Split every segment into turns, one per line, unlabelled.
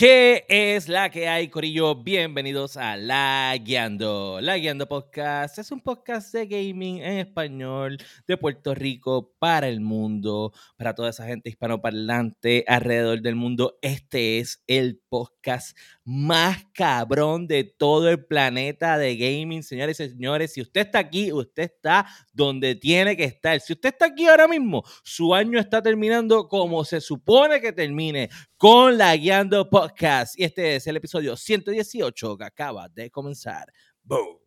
¿Qué es la que hay, Corillo? Bienvenidos a La Guiando. La Guiando Podcast es un podcast de gaming en español de Puerto Rico para el mundo, para toda esa gente hispanoparlante alrededor del mundo. Este es el podcast más cabrón de todo el planeta de gaming, señores y señores. Si usted está aquí, usted está donde tiene que estar. Si usted está aquí ahora mismo, su año está terminando como se supone que termine, con la Guiando Podcast. Y este es el episodio 118 que acaba de comenzar. Boom.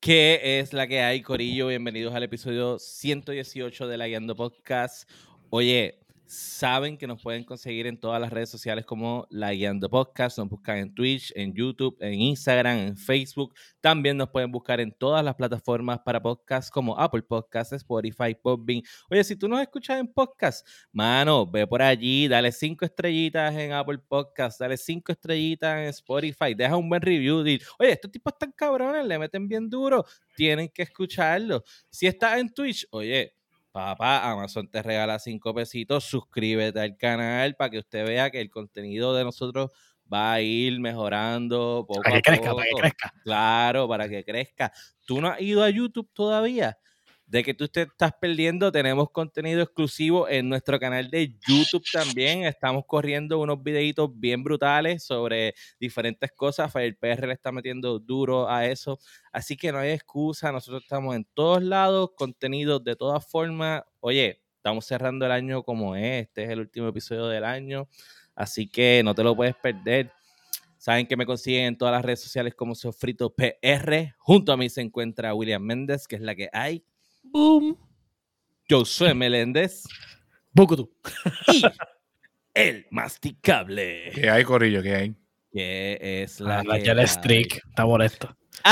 ¿Qué es la que hay, Corillo? Bienvenidos al episodio 118 de la Guiando Podcast. Oye, saben que nos pueden conseguir en todas las redes sociales como La Guiando Podcast. Nos buscan en Twitch, en YouTube, en Instagram, en Facebook. También nos pueden buscar en todas las plataformas para podcast como Apple Podcasts, Spotify, Podbean. Oye, si tú nos escuchas en podcast, mano, ve por allí, dale cinco estrellitas en Apple Podcasts, dale cinco estrellitas en Spotify, deja un buen review. Oye, estos tipos están cabrones, le meten bien duro, tienen que escucharlo. Si estás en Twitch, oye, Papá, Amazon te regala cinco pesitos. Suscríbete al canal para que usted vea que el contenido de nosotros va a ir mejorando poco
para que
a
crezca,
poco.
para que crezca.
Claro, para que crezca. ¿Tú no has ido a YouTube todavía? De que tú te estás perdiendo, tenemos contenido exclusivo en nuestro canal de YouTube también. Estamos corriendo unos videitos bien brutales sobre diferentes cosas. El PR le está metiendo duro a eso. Así que no hay excusa. Nosotros estamos en todos lados, contenido de todas formas. Oye, estamos cerrando el año como es. Este es el último episodio del año. Así que no te lo puedes perder. Saben que me consiguen en todas las redes sociales como Sofrito PR. Junto a mí se encuentra William Méndez, que es la que hay.
Boom.
Josué Meléndez
Bukutu.
y el masticable.
¿Qué hay, Corillo? ¿Qué hay?
Que es la.
Ah, La
hay.
Streak. Está molesto.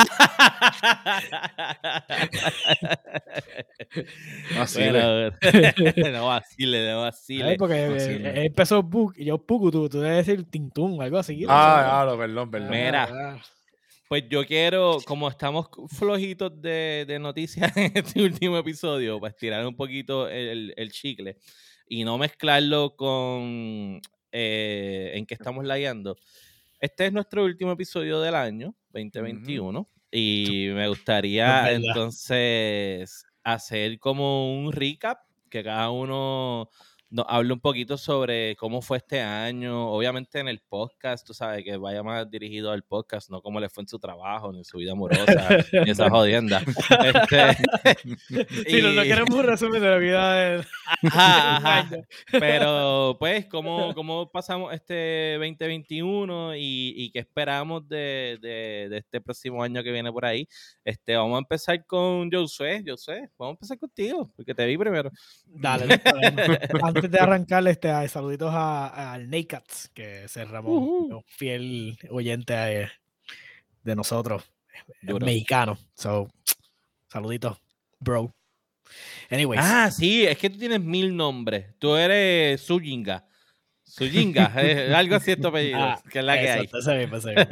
Vacile.
Bueno, no vacile, no vacile.
Ay, porque eh,
vacile.
eh, empezó Buk y yo Bukutu. Tú debes decir Tintum, algo así. no
Ah, claro, perdón, perdón.
Mira.
Ah,
Pues yo quiero, como estamos flojitos de, de noticias en este último episodio, pues tirar un poquito el, el chicle y no mezclarlo con eh, en que estamos layando. Este es nuestro último episodio del año 2021 y me gustaría entonces hacer como un recap que cada uno nos hable un poquito sobre cómo fue este año, obviamente en el podcast, tú sabes, que vaya más dirigido al podcast, no cómo le fue en su trabajo, ni en su vida amorosa, ni esa jodienda. Este,
Sí, no, no queremos un resumen de la vida de
Ajá. Pero, pues, ¿cómo, cómo pasamos este 2021 y, y qué esperamos de, de- de este próximo año que viene por ahí? Este, vamos a empezar con Josué. Josué, vamos a empezar contigo, porque te vi primero.
Dale. Antes de arrancar, este, saluditos a- al Nakats, que es el Ramón, un fiel oyente de, de nosotros, es
Duro.
mexicano. So, saluditos, bro. Anyways.
Ah, sí, es que tú tienes mil nombres. Tú eres Suyinga. Suyinga, eh, algo así tu apellido,
Ah,
que es la que hay.
mismo, ese mismo.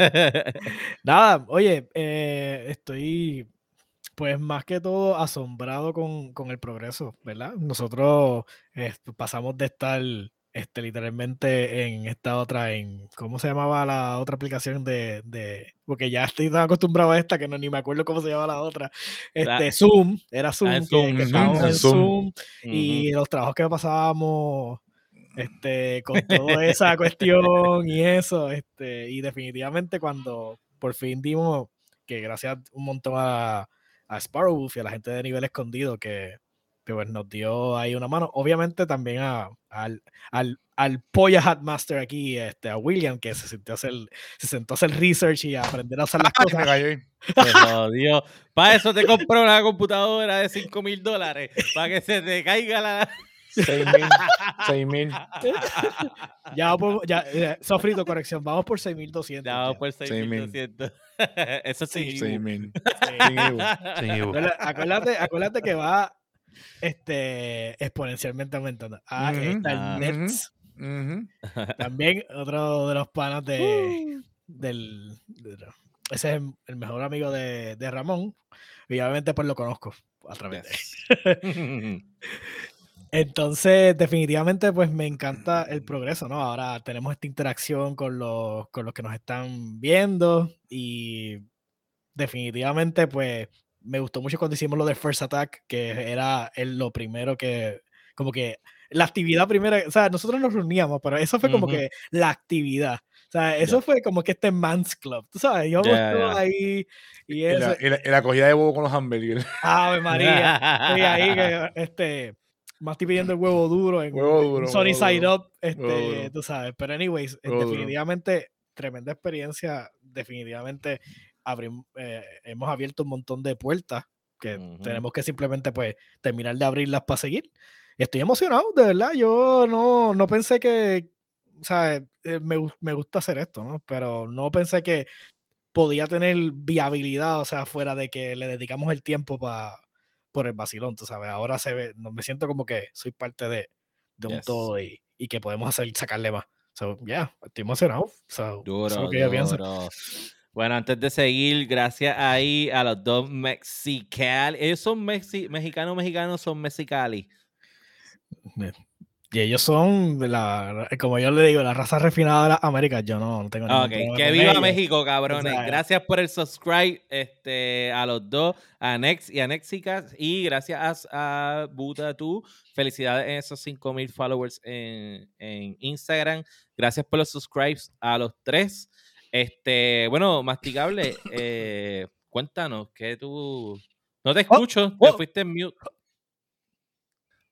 Nada, oye, eh, estoy pues más que todo asombrado con, con el progreso, ¿verdad? Nosotros eh, pasamos de estar este, literalmente en esta otra, en, ¿cómo se llamaba la otra aplicación de, de porque ya estoy tan acostumbrado a esta que no, ni me acuerdo cómo se llama la otra,
La-
este, Zoom, era Zoom,
en
que-
Zoom,
que
ujú,
estábamos
en Zoom.
Zoom, y los trabajos que pasábamos este, con toda esa cuestión y eso, este, y definitivamente cuando por fin dimos, que gracias un montón a, a Sparrowwolf y a la gente de nivel escondido que, que, pues, nos dio ahí una mano, obviamente también a, al, al, al Polla Hatmaster aquí, este, a William, que se sentó a hacer, se sentó a hacer research y a aprender a usar las cosas.
jodió. Para eso te compré una computadora de 5 mil dólares. Para que se te caiga la.
6000. 6000.
Ya, podemos- ya, eh, sofrito, corrección. Vamos por 6200.
Ya vamos
ya.
por
Seis mil.
6200. Eso sí.
6000.
Sí.
Sin Ibu.
Acuérdate, acuérdate, que va este, exponencialmente aumentando. Ah, está el
Ah.
Nets. También otro de los panas de, del. de- ese es el, el mejor amigo de, de Ramón. Y obviamente pues lo conozco a través de él. Entonces, definitivamente, pues me encanta el progreso, ¿no? Ahora tenemos esta interacción con los, con los que nos están viendo y definitivamente, pues me gustó mucho cuando hicimos lo de First Attack, que era el- lo primero que, como que la actividad primera, o sea, nosotros nos reuníamos, pero eso fue como
Ujú.
que la actividad. O sea, eso fue como que este Man's Club, tú sabes, yo todos
ya.
ahí y
Y
eso.
la, y la- y la cogida de huevo con los hamburgues.
Ave María. Estoy ahí que este más estoy pidiendo el huevo duro en,
Huevo duro, huevo
Side
duro,
Up, este, tú sabes. Pero anyways,
duro.
definitivamente tremenda experiencia, definitivamente abrim- eh, hemos abierto un montón de puertas que tenemos que simplemente pues terminar de abrirlas para seguir. Estoy emocionado, de verdad. Yo no, no pensé que, o sea, eh, me, me gusta hacer esto, ¿no? Pero no pensé que podía tener viabilidad, o sea, fuera de que le dedicamos el tiempo pa- por el vacilón, tú sabes. Ahora se ve, me siento como que soy parte de, de un todo y, y que podemos hacer, sacarle más. So, yeah, estoy emocionado. So, eso es
Duro,
lo que yo pienso.
Bueno, antes de seguir, gracias ahí a los dos Mexicali. Ellos son mexi mexicanos, mexicanos, son mexicali.
Y ellos son, la, como yo le digo, la raza refinada de las Américas. Yo no, no tengo ningún
Ok,
problema
que viva
ellos.
México, cabrones.
sea,
Gracias por el subscribe este, a los dos, a Nex y a Nexicas. Y gracias a, a Buda tú. Felicidades en esos 5000 followers en, en Instagram. Gracias por los subscribes a los tres. Este, bueno, masticable, eh, cuéntanos que tú. No te escucho, te
oh.
fuiste en mute.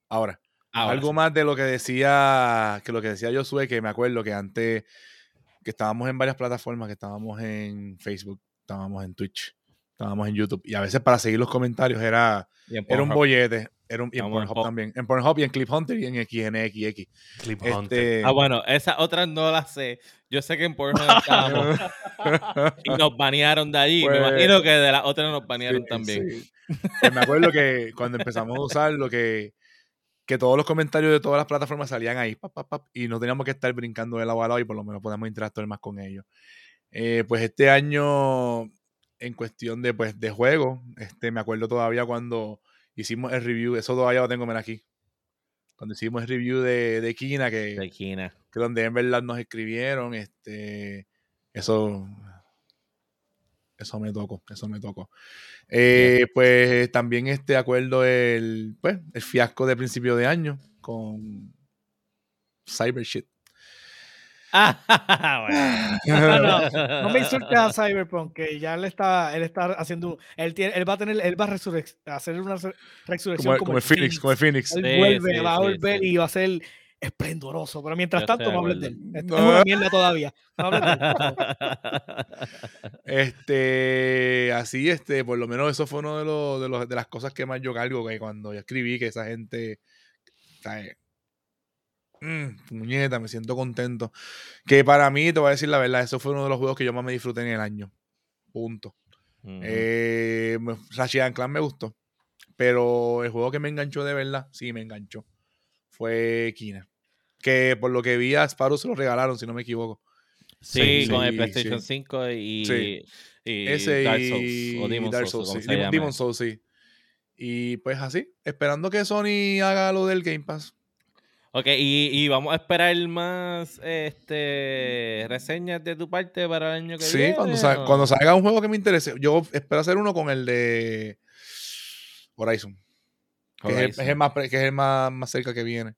Ahora,
Ahora
algo
sí.
más de lo que decía, que lo que decía Josué, que me acuerdo que antes, que estábamos en varias plataformas, que estábamos en Facebook, estábamos en Twitch, estábamos en YouTube, y a veces para seguir los comentarios era, era un bollete, era un, y en Pornhub
Pop.
también, en Pornhub y en Clip Hunter y en XNXX.
Clip Hunter.
Este,
Ah, bueno, esas otras no las sé. Yo sé que en Pornhub estábamos y nos banearon de allí. Me
Pues-
imagino que de las otras nos banearon
Sí,
también.
sí. Pues me acuerdo que cuando empezamos a usarlo, que, que todos los comentarios de todas las plataformas salían ahí, pap, pap, pap, y no teníamos que estar brincando de lado a lado y por lo menos podíamos interactuar más con ellos. Eh, pues este año, en cuestión de, pues, de juego, este, me acuerdo todavía cuando hicimos el review, eso todavía lo tengo aquí. Cuando hicimos el review de, de Kina, que,
De esquina.
que donde en verdad nos escribieron, este, eso, eso me tocó, eso me tocó. Eh, pues también este acuerdo el, pues, el fiasco de principio de año con Cyber Shit.
Ah,
No, No me insultes a Cyberpunk, que ya él está, él está haciendo, él tiene, él va a tener, él va a hacer una re- resurrección
Como, como el Phoenix, como el Phoenix.
Él
Sí,
vuelve,
sí,
va a volver
sí.
y va a ser esplendoroso. Pero mientras
Yo
tanto, no
de
hables de él. es una mierda todavía. No de él.
Este, así, este, por lo menos eso fue uno de, los, de, los- de las cosas que más yo cargo, que cuando yo escribí que esa gente, ¿sabes? Mm, puñeta, me siento contento. Que para mí, te voy a decir la verdad, eso fue uno de los juegos que yo más me disfruté en el año. Punto.
Ujú.
Eh, Ratchet Clank me gustó. Pero el juego que me enganchó de verdad, sí me enganchó. Fue Kina. Que por lo que vi a Sparrow se lo regalaron, si no me equivoco.
sí,
sí,
con el
sí,
PlayStation
sí.
5 y,
Sí.
y
Ese
Dark
y
Souls o Demon
Dark
Souls,
Souls, sí. Demon-. Demon Souls, sí. Y pues así, esperando que Sony haga lo del Game Pass.
Ok, y, y vamos a esperar más este reseñas de tu parte para el año que
Sí,
viene.
cuando, sa-
¿o?
cuando salga un juego que me interese. Yo espero hacer uno con el de Horizon. Que es el- es el, más, que es el más, más cerca que viene.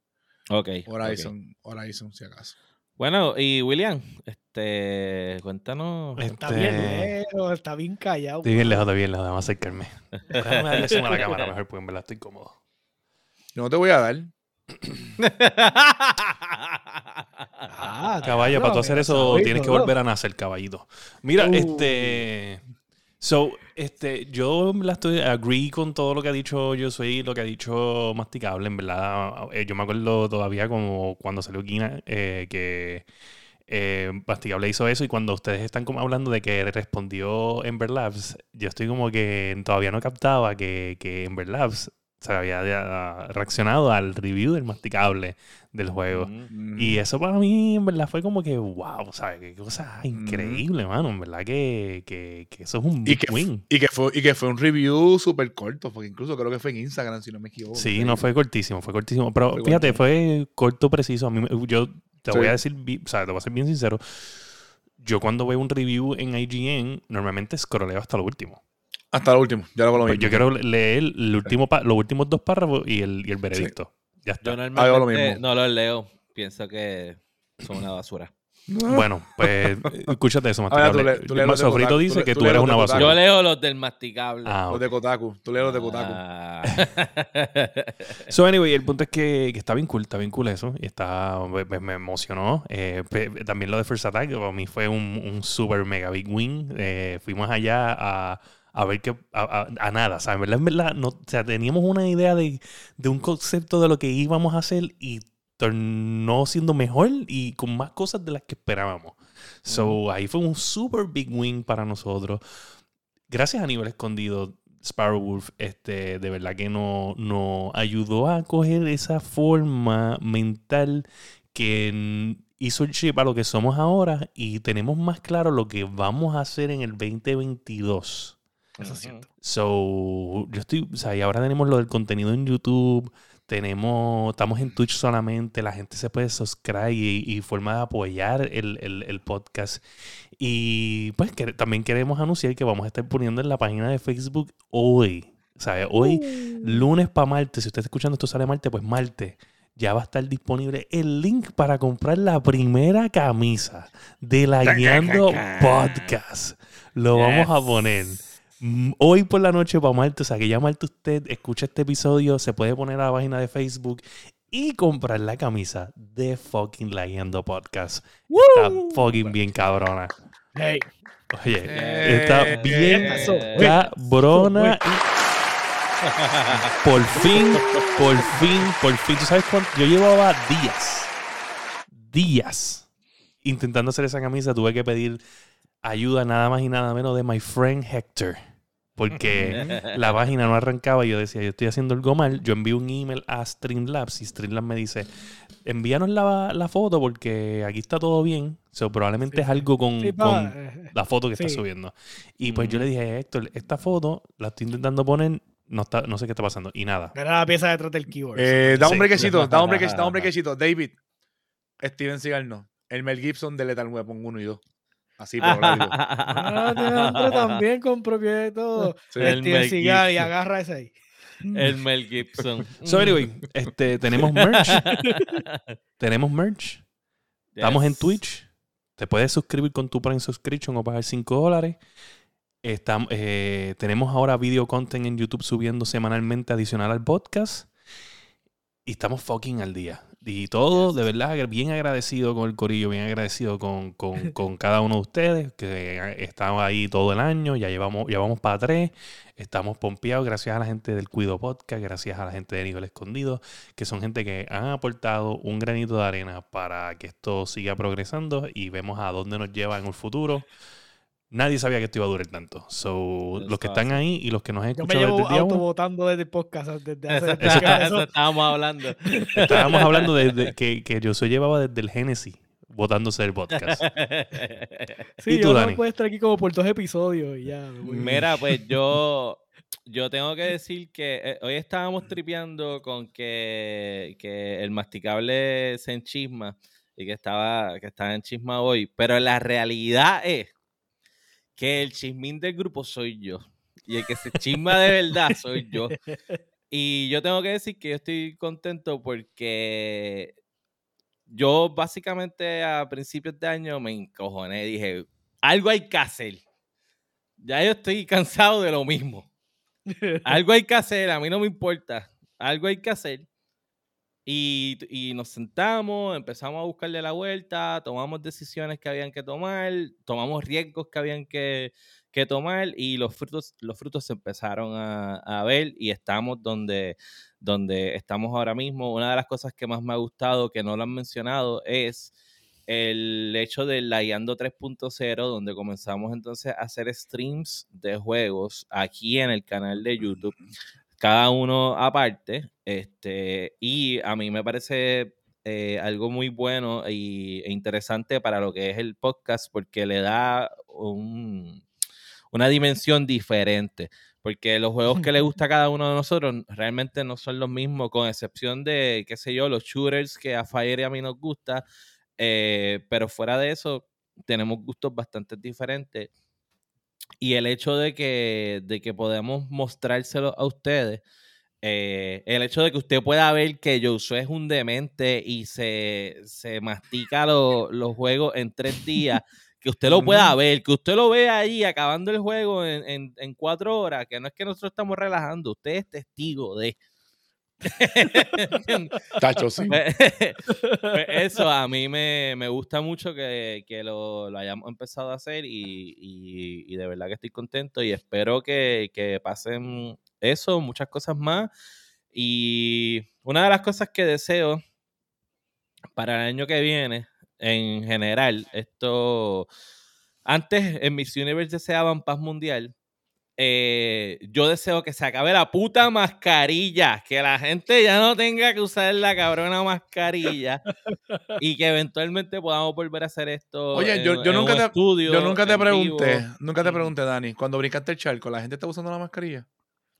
Ok.
Horizon, Horizon, si acaso.
Bueno, y William, este, cuéntanos.
Está bien
Este,
lejos, está bien callado.
Estoy bien lejos, estoy bien lejos, déjame acercarme. Déjame darle zoom a la cámara mejor, porque en verdad estoy cómodo.
No te voy a dar.
Ah,
Caballo, para tú hacer eso tienes que volver a nacer, caballito. Mira,
Uh.
este. So, este, yo la estoy agree con todo lo que ha dicho yo soy lo que ha dicho Masticable, en verdad. eh, yo me acuerdo todavía como cuando salió Kina, eh, que eh, Masticable hizo eso y cuando ustedes están como hablando de que respondió Ember Labs, yo estoy como que todavía no captaba que, que Ember Labs se había ya reaccionado al review del Masticable del juego.
Mm.
Y eso para mí, en verdad, fue como que, wow, ¿sabes? Qué cosa increíble, mano. En verdad que, que, que eso es un
Y que,
win.
y, que fue, y que fue un review súper corto, porque incluso creo que fue en Instagram, si no me equivoco.
Sí, no fue cortísimo, fue cortísimo. Pero
Fue
fíjate,
corto.
fue corto, preciso. A mí, yo te
Sí.
voy a decir, o sea, te voy a ser bien sincero. Yo cuando veo un review en IGN, normalmente scrolleo hasta lo último.
Hasta el último, ya lo hago lo
Pues
mismo.
yo quiero leer el último los últimos dos párrafos y el, y el veredicto. Ya está.
Yo
Hago lo
normalmente
mismo.
no los leo. Pienso que son una basura.
Bueno, pues escúchate eso,
tú
masticable.
le- tú Kotaku,
dice
tú le-
que
tú
eres una
Kotaku.
basura.
Yo leo los del masticable.
Ah,
Los de Kotaku, tú lees los de Kotaku.
Ah.
So, anyway, el punto es que, que está bien cool, está bien cool eso. Y está, me, emocionó. Eh, también lo de First Attack, para mí fue un, un super mega big win. Eh, fuimos allá a, a ver que, a, a- a nada, ¿sabes? En verdad, en verdad, no, o sea, teníamos una idea de, de un concepto de lo que íbamos a hacer y tornó siendo mejor y con más cosas de las que esperábamos. So, ahí fue un super big win para nosotros. Gracias a nivel escondido, Sparrow Wolf, este, de verdad que nos no ayudó a coger esa forma mental que hizo el chip a lo que somos ahora y tenemos más claro lo que vamos a hacer en el 2022.
Eso es cierto.
So, yo estoy, o sea, y ahora tenemos lo del contenido en YouTube, tenemos, estamos en Twitch solamente, la gente se puede subscribe y, y forma de apoyar el, el- el podcast. Y pues que, también queremos anunciar que vamos a estar poniendo en la página de Facebook hoy. O sea, hoy, lunes para martes, si usted está escuchando esto sale martes, pues martes. Ya va a estar disponible el link para comprar la primera camisa de la Guiando Podcast. Lo vamos a poner. Mm, Hoy por la noche para martes, o sea que ya martes usted escucha este episodio, se puede poner a la página de Facebook y comprar la camisa de fucking Leyendo Podcast. Está fucking bien cabrona.
Hey,
Oye,
Eh,
está
eh,
bien cabrona. Por fin, por fin, por fin. ¿Tú sabes cuánto? Yo llevaba días, días intentando hacer esa camisa. Tuve que pedir ayuda nada más y nada menos de my friend Hector. Porque la página no arrancaba y yo decía, yo estoy haciendo algo mal. Yo envío un email a Streamlabs y Streamlabs me dice, envíanos la, la foto porque aquí está todo bien. So, probablemente
Sí,
es algo con,
sí,
con
eh,
la foto que está subiendo. Y pues yo le dije, Héctor, esta foto la estoy intentando poner, no, está, no sé qué está pasando. Y nada.
era la pieza detrás del keyboard.
Eh, da un
Sí.
brequecito, da un brequecito, da un brequecito. David, Steven Seagal no. El Mel Gibson de Lethal Weapon 1 y 2. Así, rápido.
Ah, Alejandro también con propiedad y todo.
Sí.
El
Steven Seagal y
Gibson.
agarra ese ahí.
El Mel Gibson.
So, anyway, este, tenemos merch. tenemos merch. Estamos en. Twitch. Te puedes suscribir con tu Prime Subscription o pagar 5 dólares. Estam- eh, tenemos ahora video content en YouTube subiendo semanalmente adicional al podcast. Y estamos fucking al día. Y todo, de verdad, bien agradecido con el corillo, bien agradecido con, con- con cada uno de ustedes, que están ahí todo el año, ya llevamos, ya vamos para tres, estamos pompeados gracias a la gente del Cuido Podcast, gracias a la gente de Nivel Escondido, que son gente que han aportado un granito de arena para que esto siga progresando y vemos a dónde nos lleva en el futuro. Nadie sabía que esto iba a durar tanto. So,
Eso
los que
está
están ahí y los que nos han
Yo me
escuchado
llevo
desde el día uno,
autovotando desde el podcast desde hace
Eso,
desde
eso
empezó.
estábamos hablando.
estábamos hablando de, de- que, que yo soy llevaba desde el Génesis votándose el podcast.
Sí,
¿Y tú,
yo no
Dani?
puedo estar aquí como por dos episodios y ya. voy.
Mira, pues yo, yo tengo que decir que eh, hoy estábamos tripeando con que, que el masticable se enchisma y que estaba, que estaba en chisma hoy, pero la realidad es que el chismín del grupo soy yo. Y el que se chisma de verdad soy yo. Y yo tengo que decir que yo estoy contento porque yo básicamente a principios de año me encojoné. Dije, algo hay que hacer. Ya yo estoy cansado de lo mismo. Algo hay que hacer, a mí no me importa. Algo hay que hacer. Y, y nos sentamos, empezamos a buscarle la vuelta, tomamos decisiones que habían que tomar, tomamos riesgos que habían que, que tomar y los frutos, los frutos se empezaron a, a ver y estamos donde, donde estamos ahora mismo. Una de las cosas que más me ha gustado, que no lo han mencionado, es el hecho del Layando 3.0, donde comenzamos entonces a hacer streams de juegos aquí en el canal de YouTube, cada uno aparte, este, y a mí me parece eh, algo muy bueno y, e interesante para lo que es el podcast, porque le da un, una dimensión diferente. Porque los juegos que le gusta a cada uno de nosotros realmente no son los mismos, con excepción de, qué sé yo, los shooters que a Fire y a mí nos gusta, eh, pero fuera de eso, tenemos gustos bastante diferentes. Y el hecho de que, de que podemos mostrárselo a ustedes, eh, el hecho de que usted pueda ver que Josué es un demente y se, se mastica los juegos en tres días, que usted lo pueda ver, que usted lo vea ahí acabando el juego en, en, en cuatro horas, que no es que nosotros estamos relajando, usted es testigo de...
Tacho, sí.
Pues, pues eso a mí me, me gusta mucho que, que lo, lo, hayamos empezado a hacer y, y, de verdad que estoy contento y espero que, que, pasen eso, muchas cosas más. Y una de las cosas que deseo para el año que viene, en general, esto, antes en Miss Universe deseaban paz mundial, eh, yo deseo que se acabe la puta mascarilla, que la gente ya no tenga que usar la cabrona mascarilla y que eventualmente podamos volver a hacer esto.
Oye,
en,
yo, yo
en
nunca
un
te,
estudio,
yo nunca te
en
pregunté,
vivo.
nunca te pregunté, Dani, cuando brincaste el charco, ¿la gente está usando la mascarilla?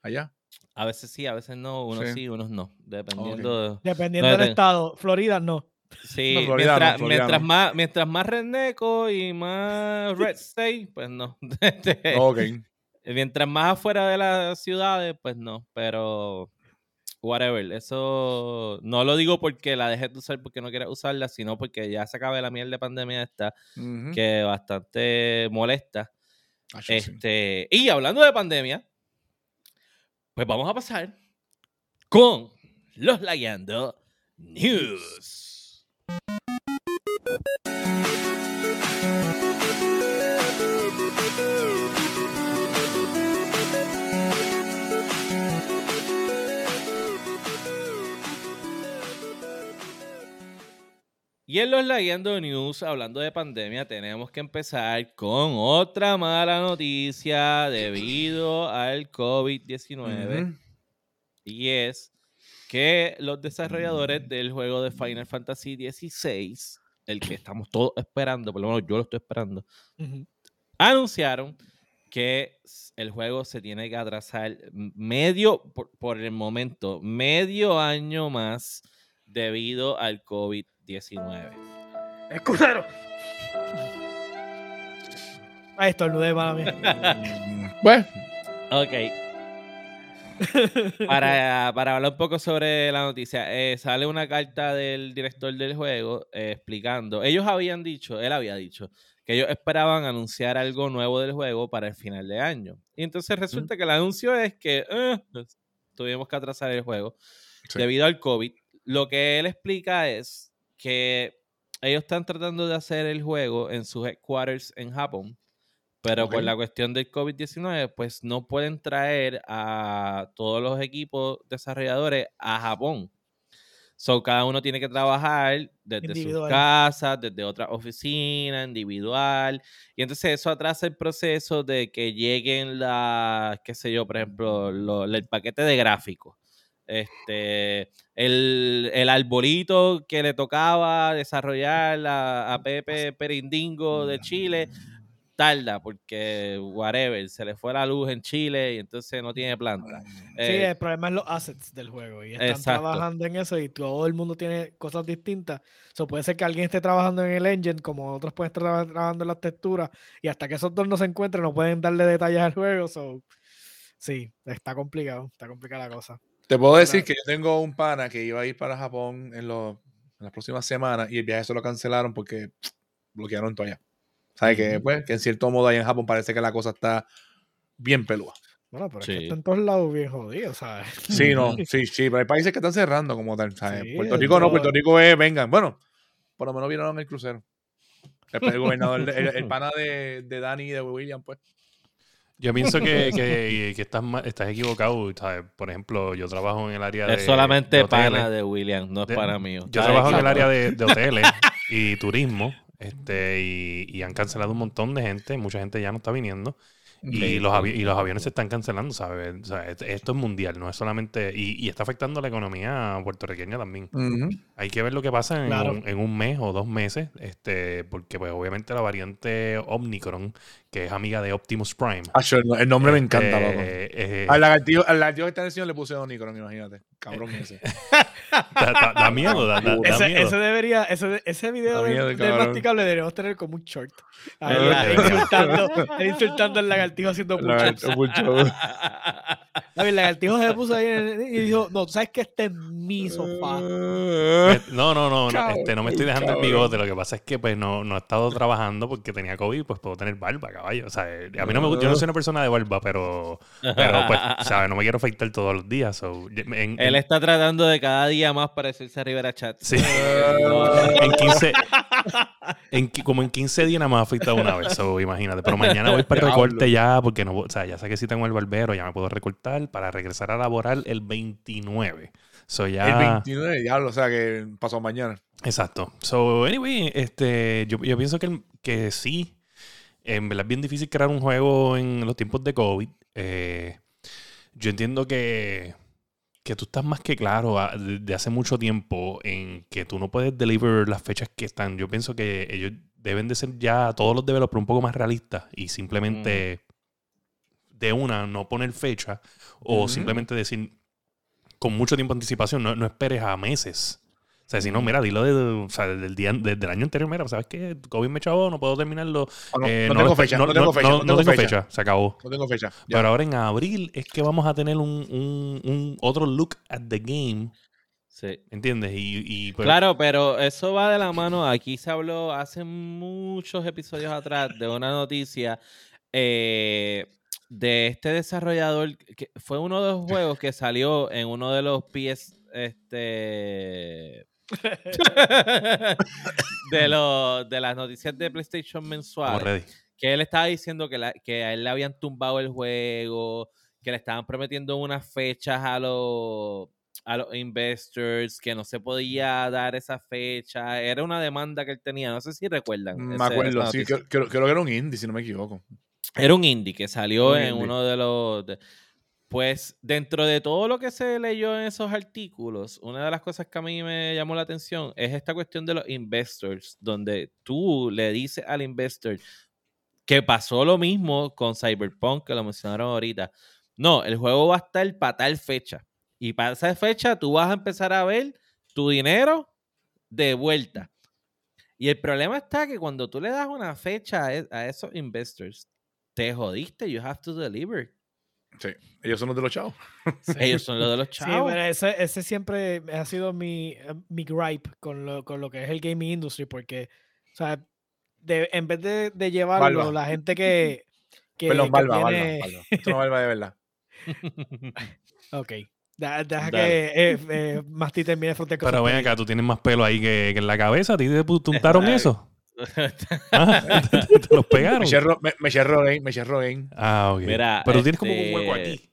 Allá.
A veces sí, a veces no, unos
Sí.
sí, unos no, dependiendo. de-
Dependiendo
No,
del
de-
estado. Florida no.
Sí,
No, Florida no,
mientras,
Florida
mientras
no.
más, mientras más redneco y más red state, pues no.
Ok.
Mientras más afuera de las ciudades, pues no, pero whatever, eso no lo digo porque la dejes de usar porque no quieras usarla, sino porque ya se acabe la miel de pandemia esta,
Ujú.
que bastante molesta.
Sí.
Este, y hablando de pandemia, pues vamos a pasar con los Layando News. Y en los Lagueando News, hablando de pandemia, tenemos que empezar con otra mala noticia debido al COVID-19.
Ujú.
Y es que los desarrolladores del juego de Final Fantasy XVI, el que estamos todos esperando, por lo menos yo lo estoy esperando, anunciaron que el juego se tiene que atrasar medio, por, por el momento, medio año más debido al COVID-19.
¡Escudero! Ahí estornudé, mala mía.
Bueno,
Ok. Para, para hablar un poco sobre la noticia, eh, sale una carta del director del juego eh, explicando. Ellos habían dicho, él había dicho, que ellos esperaban anunciar algo nuevo del juego para el final de año. Y entonces resulta que el anuncio es que eh, tuvimos que atrasar el juego
Sí.
debido al COVID. Lo que él explica es que ellos están tratando de hacer el juego en sus headquarters en Japón, pero por la cuestión del COVID-19, pues no pueden traer a todos los equipos desarrolladores a Japón. So, cada uno tiene que trabajar desde sus
Individual.
casas, desde otra oficina, individual. Y entonces eso atrasa el proceso de que lleguen las, qué sé yo, por ejemplo, lo- el paquete de gráficos. Este, el, el arbolito que le tocaba desarrollar a, a Pepe Perindingo de Chile tarda porque whatever, se le fue la luz en Chile y entonces no tiene planta.
Sí,
Eh,
el problema es los assets del juego. Y están
Exacto.
trabajando en eso y todo el mundo tiene cosas distintas. So, puede ser que alguien esté trabajando en el engine, como otros pueden estar traba- trabajando en las texturas. Y hasta que esos dos no se encuentren, no pueden darle detalles al juego. So, sí, está complicado. Está complicada la cosa.
Te puedo decir que yo tengo un pana que iba a ir para Japón en, los- en las próximas semanas y el viaje se lo cancelaron porque bloquearon todo allá. ¿Sabes que
Ujú.
Pues que en cierto modo ahí en Japón parece que la cosa está bien pelúa.
Bueno, pero es que está en todos lados bien jodido, ¿sabes?
Sí, no, sí, sí, pero hay países que están cerrando como tal. ¿sabes?
Sí,
Puerto Rico no, Puerto Rico es, vengan. Bueno, por lo menos vieron el crucero. El, el gobernador, el, el pana de, de Dani y de William, pues.
Yo pienso que, que, que estás, estás equivocado. ¿sabes? Por ejemplo, yo trabajo en el área de.
Es solamente
de
pana de William, no es
De-
para mío.
Yo trabajo en el área de, de hoteles y turismo. Este, y, y han cancelado un montón de gente. Mucha gente ya no está viniendo. Y los, avi- y los aviones se están cancelando, ¿sabes? O sea, et- esto es mundial, no es solamente. Y, y está afectando la economía puertorriqueña también. Hay que ver lo que pasa en,
Claro.
un, en un mes o dos meses, este, porque pues obviamente la variante Omicron, que es amiga de Optimus Prime.
Acho, el, el nombre me encanta,
este,
loco.
eh,
Al lagartijo, al lagartijo que está en el señor le puse Onicron, imagínate. Cabrón ese.
da, da- da miedo, da, da- da
Ese,
miedo.
ese debería, ese, ese video del-
cabrón.
masticable deberíamos tener como un short. A
Es
él,
verdad.
él insultando, insultando al lagartijo haciendo push-ups. El lagartijo se puso ahí en- y dijo, no, ¿sabes que Este es mi sofá.
No, no, no, no,
Cabrón,
este, no me estoy dejando el
cabrón.
bigote. Lo que pasa es que pues no, no he estado trabajando porque tenía COVID, pues puedo tener barba, caballo. O sea, a mí no me gusta, yo no soy una persona de barba, pero, pero pues, ¿sabes? No me quiero afeitar todos los días. so, en- en-
Él está tratando de cada día más parecerse a Rivera Chat.
Sí. en 15. En, como en 15 días nada más afeitado una vez, so, imagínate. Pero mañana voy para el recorte ya, porque no, o sea, ya sé que si tengo el barbero, ya me puedo recortar para regresar a laborar el 29. So, ya...
El 29, diablo, o sea que pasó mañana.
Exacto. So, anyway, este, yo, yo pienso que, que sí. En verdad es bien difícil crear un juego en los tiempos de COVID. Eh, yo entiendo que, que tú estás más que claro a- de, hace mucho tiempo en que tú no puedes deliver las fechas que están. Yo pienso que ellos deben de ser ya todos los developers un poco más realistas y simplemente de una no poner fecha o simplemente decir con mucho tiempo de anticipación, no, no esperes a meses. O sea, si no, mira, dilo de, o sea, desde, el día, desde el año anterior, mira, ¿sabes qué? COVID me echó, no puedo terminarlo.
Ah, No,
eh,
no tengo fecha, no tengo fecha,
No,
tengo fecha.
fecha, se acabó.
No tengo fecha. Ya.
Pero ahora en abril es que vamos a tener un, un, un otro look at the game,
Sí.
¿entiendes? Y, y pues,
Claro, pero eso va de la mano. Aquí se habló hace muchos episodios atrás de una noticia eh, de este desarrollador que fue uno de los juegos que salió en uno de los PS este de los de las noticias de PlayStation
ready.
que él estaba diciendo que, la- que a él le habían tumbado el juego, que le estaban prometiendo unas fechas a los a los investors, que no se podía dar esa fecha. Era una demanda que él tenía, no sé si recuerdan.
Me
ese-
acuerdo, sí, creo, creo- creo que era un indie, si no me equivoco.
Era un indie que salió
Un
en
indie.
uno de los... de- pues dentro de todo lo que se leyó en esos artículos, una de las cosas que a mí me llamó la atención es esta cuestión de los investors, donde tú le dices al investor que pasó lo mismo con Cyberpunk, que lo mencionaron ahorita. No, el juego va a estar para tal fecha. Y para esa fecha tú vas a empezar a ver tu dinero de vuelta. Y el problema está que cuando tú le das una fecha a, e- esos investors, te jodiste, you have to deliver.
Sí, ellos son los de los chavos.
Ellos son los de los
Sí,
chavos.
bueno, ese, ese siempre ha sido mi, eh, mi gripe con lo, con lo que es el gaming industry, porque, o sea, de- en vez de, de llevarlo, la gente que. que
Perdón,
que tiene-
barba. Esto no barba de verdad.
Ok. Da- Deja que eh, eh, Masti termine con
Pero ven acá, tú tienes más pelo ahí que, que en la cabeza. ¿A ti te pu- untaron
Ay.
eso? Ah, ¿Te, te los pegaron?
Me cerró, me, me.
Ah, ok.
Mira,
Pero tú tienes como un hueco
este,
aquí.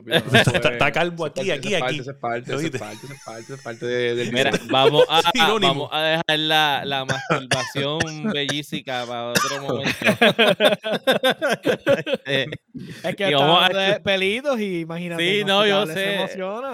Está- calvo aquí, aquí, aquí.
parte, Eso es parte, parte, parte, del
Mira, vamos a, vamos a dejar la, la masturbación bellísica para otro momento. Eh,
Es que estamos de pelitos y imagínate.
Sí, no, yo sé.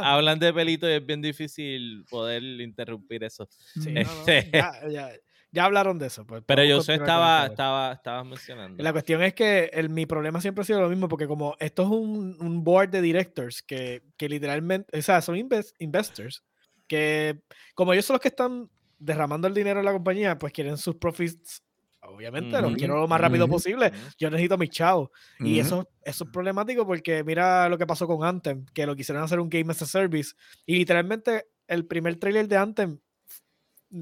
hablan de pelito y es bien difícil poder interrumpir eso.
Sí, no, no,
este-
ya, ya- ya hablaron de eso. pues,
Pero yo sé, estaba,
esto.
estaba, estabas mencionando.
La cuestión es que el- mi problema siempre ha sido lo mismo, porque como esto es un, un board de directors que, que literalmente, o sea, son inves- investors, que como ellos son los que están derramando el dinero en la compañía, pues quieren sus profits, obviamente, los
Ujú,
quiero lo más rápido posible. Yo necesito mis chavos. Y
Ujú.
eso, eso es problemático porque mira lo que pasó con Anthem, que lo quisieron hacer un Game as a Service. Y literalmente el primer trailer de Anthem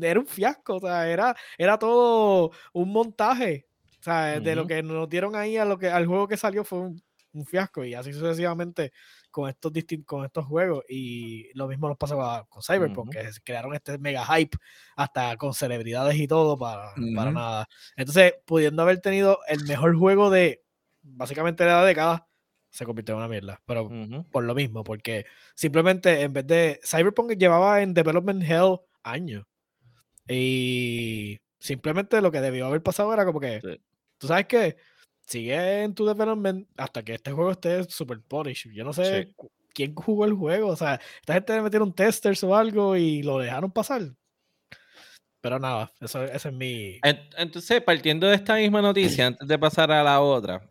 era un fiasco, o sea, era, era todo un montaje. O sea, de lo que nos dieron ahí a lo que, al juego que salió fue un, un fiasco y así sucesivamente con estos con estos juegos y lo mismo nos pasaba con Cyberpunk,
Ujú.
que es- crearon este mega hype hasta con celebridades y todo para, para
Ujú.
nada. Entonces, pudiendo haber tenido el mejor juego de básicamente de la década, se convirtió en una mierda, pero
Ujú.
por lo mismo, porque simplemente en vez de Cyberpunk llevaba en Development Hell años y simplemente lo que debió haber pasado era como que,
Sí.
tú sabes que sigue en tu development hasta que este juego esté super polished. Yo no sé
Sí.
quién jugó el juego, o sea, esta gente le metieron testers o algo y lo dejaron pasar. Pero nada, eso, ese es mi...
En- Entonces, partiendo de esta misma noticia, antes de pasar a la otra,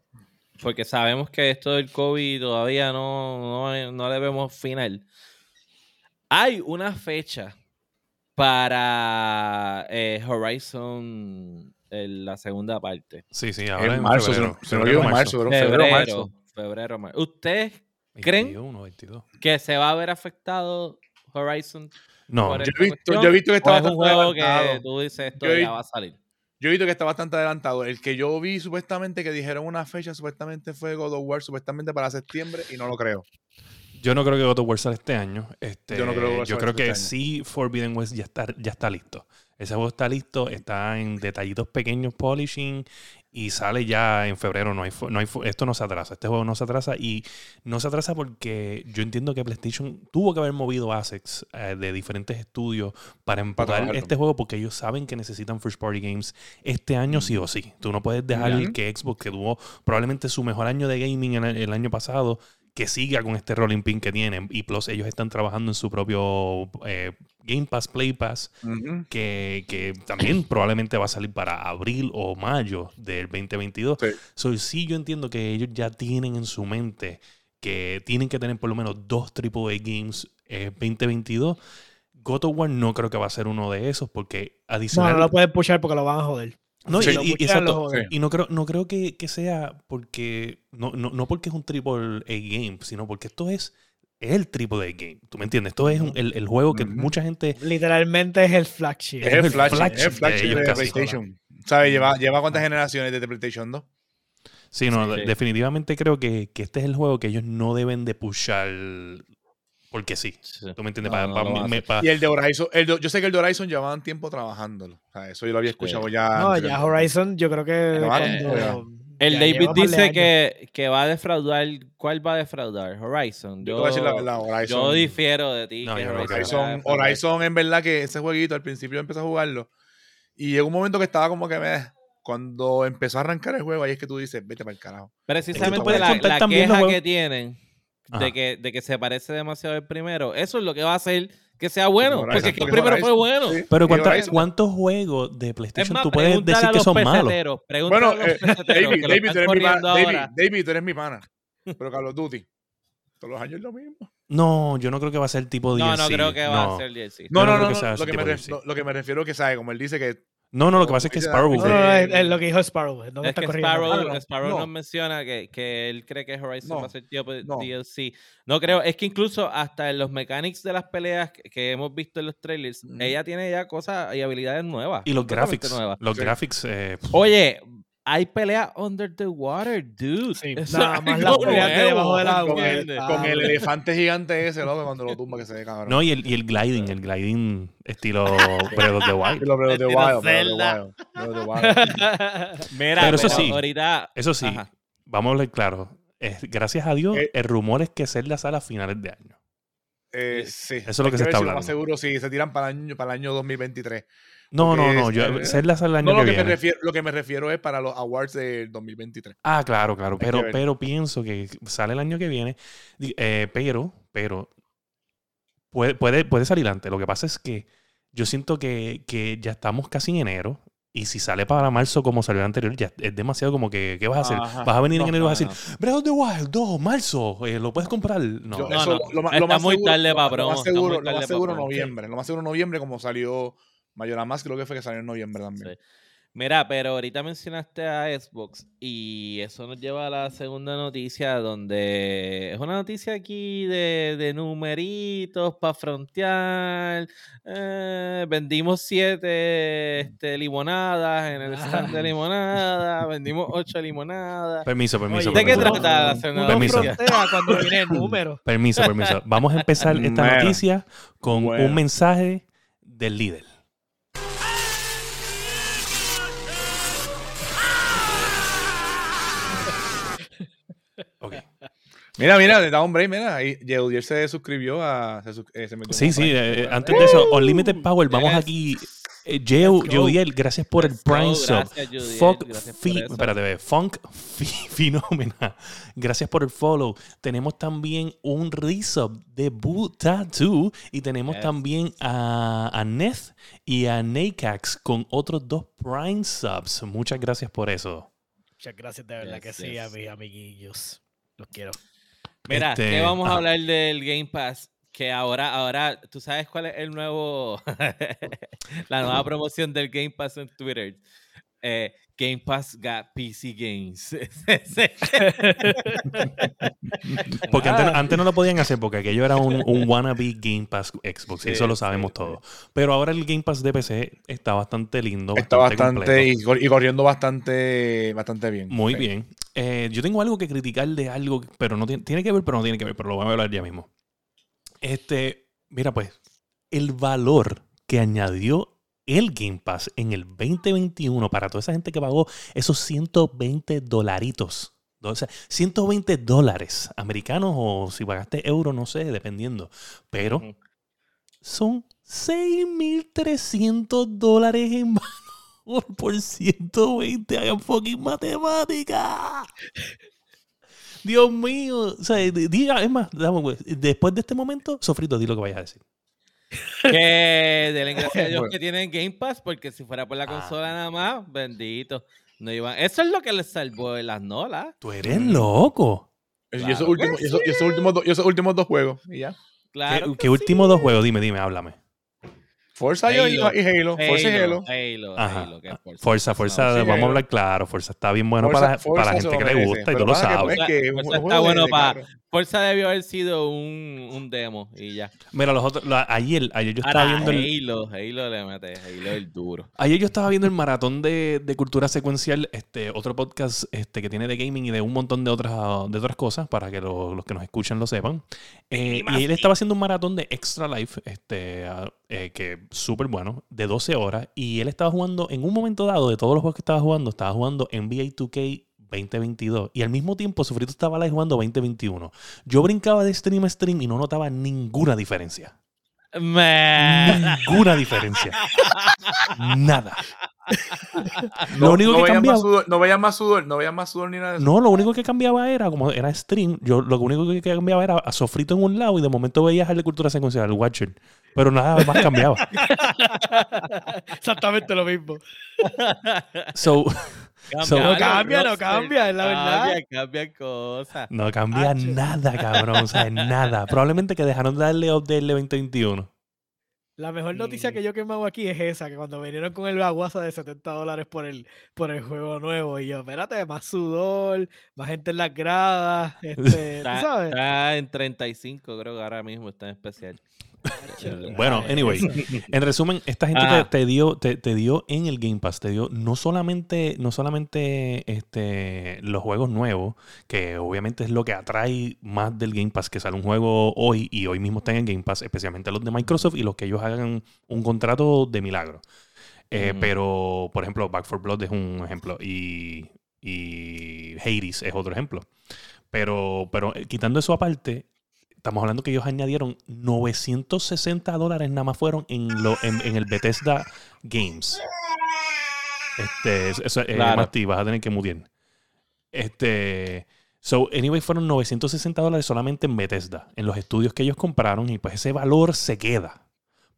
porque sabemos que esto del COVID todavía no, no, no le vemos final. Hay una fecha para eh, Horizon, en la segunda parte.
Sí, sí, ahora
En
en
marzo, se
febrero.
se nos marzo, bro, febrero,
Febrero,
marzo.
febrero, marzo. ¿Ustedes creen
21, 22.
que se va a ver afectado Horizon?
No,
Yo he visto, yo he visto que
¿O
está
es un
bastante
juego que
adelantado.
tú dices esto
Yo
ya va a salir?
Yo he visto que está bastante adelantado. El que yo vi supuestamente que dijeron una fecha, supuestamente fue God of War, supuestamente para septiembre, y no lo creo.
Yo no creo que God of War sale este año. Este,
Yo no creo que
yo
salga
creo
este
que sí Forbidden West ya está, ya está listo. Ese juego está listo, está en detallitos pequeños polishing y sale ya en febrero. No hay, no hay, esto no se atrasa, este juego no se atrasa y no se atrasa porque yo entiendo que PlayStation tuvo que haber movido assets eh, de diferentes estudios para empujar
trabajarlo.
este juego porque ellos saben que necesitan first party games este año sí o sí. Tú no puedes dejar
Ya.
que Xbox, que tuvo probablemente su mejor año de gaming el año pasado, que siga con este rolling pin que tienen. Y plus, ellos están trabajando en su propio eh, Game Pass, Play Pass, que, que también probablemente va a salir para abril o mayo del 2022.
Sí.
So, sí, yo entiendo que ellos ya tienen en su mente que tienen que tener por lo menos dos AAA games eh, 2022. God of War no creo que va a ser uno de esos porque
No,
adicional...
no lo pueden pushar porque lo van a joder.
No,
Sí,
y- exacto. no creo, no creo que, que sea porque. No, no, no porque es un triple A game, sino porque esto es el triple A game. ¿Tú me entiendes? Esto es un- el, el juego que mucha gente.
Literalmente es el flagship.
Es el flagship,
flagship
es el flagship
de ellos
de. PlayStation. ¿Sabes? Lleva, lleva cuántas generaciones desde PlayStation 2.
Sí, no,
Sí,
de-
sí.
definitivamente creo que, que este es el juego que ellos no deben de pushar porque sí.
Sí.
¿Tú me entiendes?
No,
Pa-
no
pa-
lo van a
me-
hacer.
pa-
Y el de Horizon, el de- yo sé que el de Horizon llevaban tiempo trabajándolo. O sea, eso yo lo había escuchado ya.
No, ya Horizon, yo creo que cuando-.
El David dice que, que va a defraudar. ¿Cuál va a defraudar? Horizon.
Yo
Yo,
te voy a decir la verdad, Horizon.
yo difiero de ti.
No,
que
yo que
Horizon,
defraudar.
Horizon, en verdad que ese jueguito al principio empecé a jugarlo y llegó un momento que estaba como que me... Cuando empezó a arrancar el juego, ahí es que tú dices, vete para el carajo.
Precisamente la,
contar
la
los
queja que tienen
Ajá.
de que, de que se parece demasiado al primero, eso es lo que va a hacer que sea bueno.
Horizon,
Porque es que el primero fue bueno.
sí.
Pero
Y
¿cuánta-
Horizon-
¿cuántos juegos de
Es
PlayStation
más,
tú puedes decir que son malos?
Bueno,
a los
eh, David, tú eres mi pana.
corriendo
David,
ahora.
David, tú eres mi pana. Pero Call of Duty, todos los años es lo mismo.
No, yo no creo que va a ser tipo
No,
DLC.
no creo que va
no.
a ser DLC.
No,
no
no, no, no, lo, que me lo, lo que me refiero que sabe, como él dice que
No, no, lo que pasa es que Sparrow.
No, no, no, es, es lo que dijo Sparrow. No
Es
está
que. Sparrow, Sparrow
no.
nos menciona que, que él cree que Horizon
No,
va a ser
no.
DLC. No creo, es que incluso hasta en los mechanics de las peleas que, que hemos visto en los trailers, ella tiene ya cosas y habilidades nuevas.
Y los graphics.
nuevas.
Los
Sí.
graphics. eh,
Oye, hay peleas under the water, dude.
Sí,
Eso
nada más las peleas de debajo del agua.
con el.
Ah,
con elefante gigante ese, loco, cuando lo tumba que se ve cabrón.
no, y el, y el gliding. El gliding estilo Breath of the Wild.
Estilo
Wild, Breath of the. Wild, Breath of the Wild.
Mira,
Pero eso
pero
sí,
ahorita...
Eso sí,
Ajá.
vamos a hablar claro. Gracias a Dios,
Eh.
el rumor es que Zelda sale a finales de año.
Eh, sí.
Eso es lo que se está hablando.
más seguro sí, se tiran para el año, para el año 2023.
No, no, no. Yo, Zelda sale el año
No, lo
que
que, me
viene.
refiero, lo que me refiero es para los awards del 2023.
Ah, claro, claro. Pero, pero pienso que sale el año que viene. Eh, pero, pero puede, puede, puede salir antes. Lo que pasa es que yo siento que, que ya estamos casi en enero. Y si sale para marzo como salió el anterior, ya es demasiado como que, ¿qué vas a hacer?
Ajá.
Vas a venir en
No,
enero y vas a
no,
decir, Breath of the Wild 2, marzo, eh, lo puedes comprar. No,
Yo-
No,
eso,
no,
Lo, más-
está
lo más
muy
seguro-
tarde
lo-
pa'
lo más seguro, lo más seguro noviembre. Lo más seguro noviembre, como salió Mayoras Mask, creo que fue que salió en noviembre también.
Sí. Mira, pero ahorita mencionaste a Xbox y eso nos lleva a la segunda noticia donde es una noticia aquí de, de numeritos para frontear. Eh, vendimos siete este, limonadas en el stand de limonada, vendimos ocho limonadas.
Permiso, permiso.
Oye,
¿De qué
permiso.
trata la segunda
Permiso.
cuando viene el número.
Permiso, permiso. Vamos a empezar esta
Bueno.
noticia con
Bueno.
un mensaje del líder.
Mira, mira, le da un break, mira. Ahí Yeudiel se suscribió a. Se, eh, se metió
Sí, sí.
Prime.
eh, antes de eso, Unlimited Power, vamos
Yes.
aquí. Eh. Jeudiel, gracias por el Prime Sub.
eso.
espérate, ve, Funk fi- Phenomena. Gracias por el follow. Tenemos también un resub de Boo Tattoo. Y tenemos
Yes.
también a, a Neth y a Nakax con otros dos Prime Subs. Muchas gracias por eso.
Muchas gracias, de verdad
Yes,
que sí, a mis amiguillos. Los quiero.
Mira,
Este,
¿qué vamos a hablar del Game Pass? Que ahora, ahora, ¿tú sabes cuál es el nuevo, la nueva promoción del Game Pass en Twitter? Eh, Game Pass got PC Games.
Porque antes,
Ah.
antes no lo podían hacer porque aquello era un, un wannabe Game Pass Xbox. y
Sí,
eso lo sabemos
sí.
todos. Pero ahora el Game Pass de PC está bastante lindo.
Está bastante. Y, cor- y corriendo bastante, bastante bien.
Muy
Sí.
bien. Eh, yo tengo algo que criticar de algo, pero no tiene, tiene que ver, pero no tiene que ver, pero lo voy a hablar ya mismo. Este, mira pues, el valor que añadió el Game Pass en el 2021 para toda esa gente que pagó esos 120 dolaritos. O sea, 120 dólares americanos o si pagaste euros, no sé, dependiendo. Pero son 6.300 dólares en valor por 120. Hagan fucking matemática. Dios mío. O sea, di- diga, es más, después de este momento, Sofrito, di lo que vayas a decir.
que denle gracias a Dios que tienen Game Pass, porque si fuera por la
Ah.
consola nada más, bendito. No iban. Eso es lo que les salvó de las nolas.
Tú eres loco.
Y
Claro
esos
que
últimos, y esos, y esos últimos, dos- y esos últimos dos juegos. Y ya.
Claro.
¿Qué,
que
qué últimos dos juegos? Dime, dime, háblame.
Forza y-
Halo.
y Halo. Forza y Halo.
Halo,
Ajá.
Halo, que es Forza.
Forza, Forza,
sí,
vamos
Halo.
a hablar claro. Forza está bien bueno
Forza-
para,
Forza
para la gente que le gusta y tú lo sabes.
pues, que
Forza está bueno
de
pa-
carro.
Forza debió haber sido un, un demo y ya.
Mira, los otros, la- ayer, ayer yo estaba
Ahora,
viendo el,
Halo, Halo le mete, Halo es el duro.
Ayer yo estaba viendo el maratón de, de cultura secuencial, este, otro podcast este, que tiene de gaming y de un montón de otras, de otras cosas, para que lo- los que nos escuchan lo sepan. Eh, y él estaba haciendo un maratón de Extra Life, este, ah, eh, que súper bueno, de 12 horas. Y él estaba jugando, en un momento dado, de todos los juegos que estaba jugando, estaba jugando NBA 2K 2022. Y al mismo tiempo, Sofrito estaba live jugando 2021. Yo brincaba de stream a stream y no notaba ninguna diferencia.
Man.
Ninguna diferencia. Nada.
No,
Lo único
no
que cambiaba-
más sudor, no veías más sudor, no veías más sudor ni nada de eso.
No, lo único que cambiaba era, como era stream, yo lo único que cambiaba era a Sofrito en un lado y de momento veías el de cultura secuencial, el Watcher. Pero nada más cambiaba.
Exactamente lo mismo.
So, So-
No cambia, no cambia, es la verdad.
Cambia, cambia cosas.
no cambia nada, cabrón. O sea, nada. Probablemente que dejaron de darle update el 2021.
La mejor noticia
Mm.
que yo quemado aquí es esa, que cuando vinieron con el aguasa de 70 dólares por el, por el juego nuevo, y yo, espérate, más sudor, más gente en las gradas, este, ¿tú
Está,
sabes?
está en 35, creo que ahora mismo está en especial.
Bueno,
Ay,
anyway, en resumen, esta gente
Ah.
te, te dio, te, te dio en el Game Pass, te dio no solamente, no solamente este, los juegos nuevos, que obviamente es lo que atrae más del Game Pass, que sale un juego hoy y hoy mismo está en el Game Pass, especialmente los de Microsoft y los que ellos hagan un contrato de milagro. Eh. Pero, por ejemplo, Back 4 Blood es un ejemplo y, y Hades es otro ejemplo. Pero, pero eh, quitando eso aparte, estamos hablando que ellos añadieron 960 dólares nada más fueron en, lo, en, en el Bethesda Games. Este, eso, eh,
Claro.
Martí, vas a tener que mutear. Este, so, anyway, fueron 960 dólares solamente en Bethesda, en los estudios que ellos compraron, y pues ese valor se queda.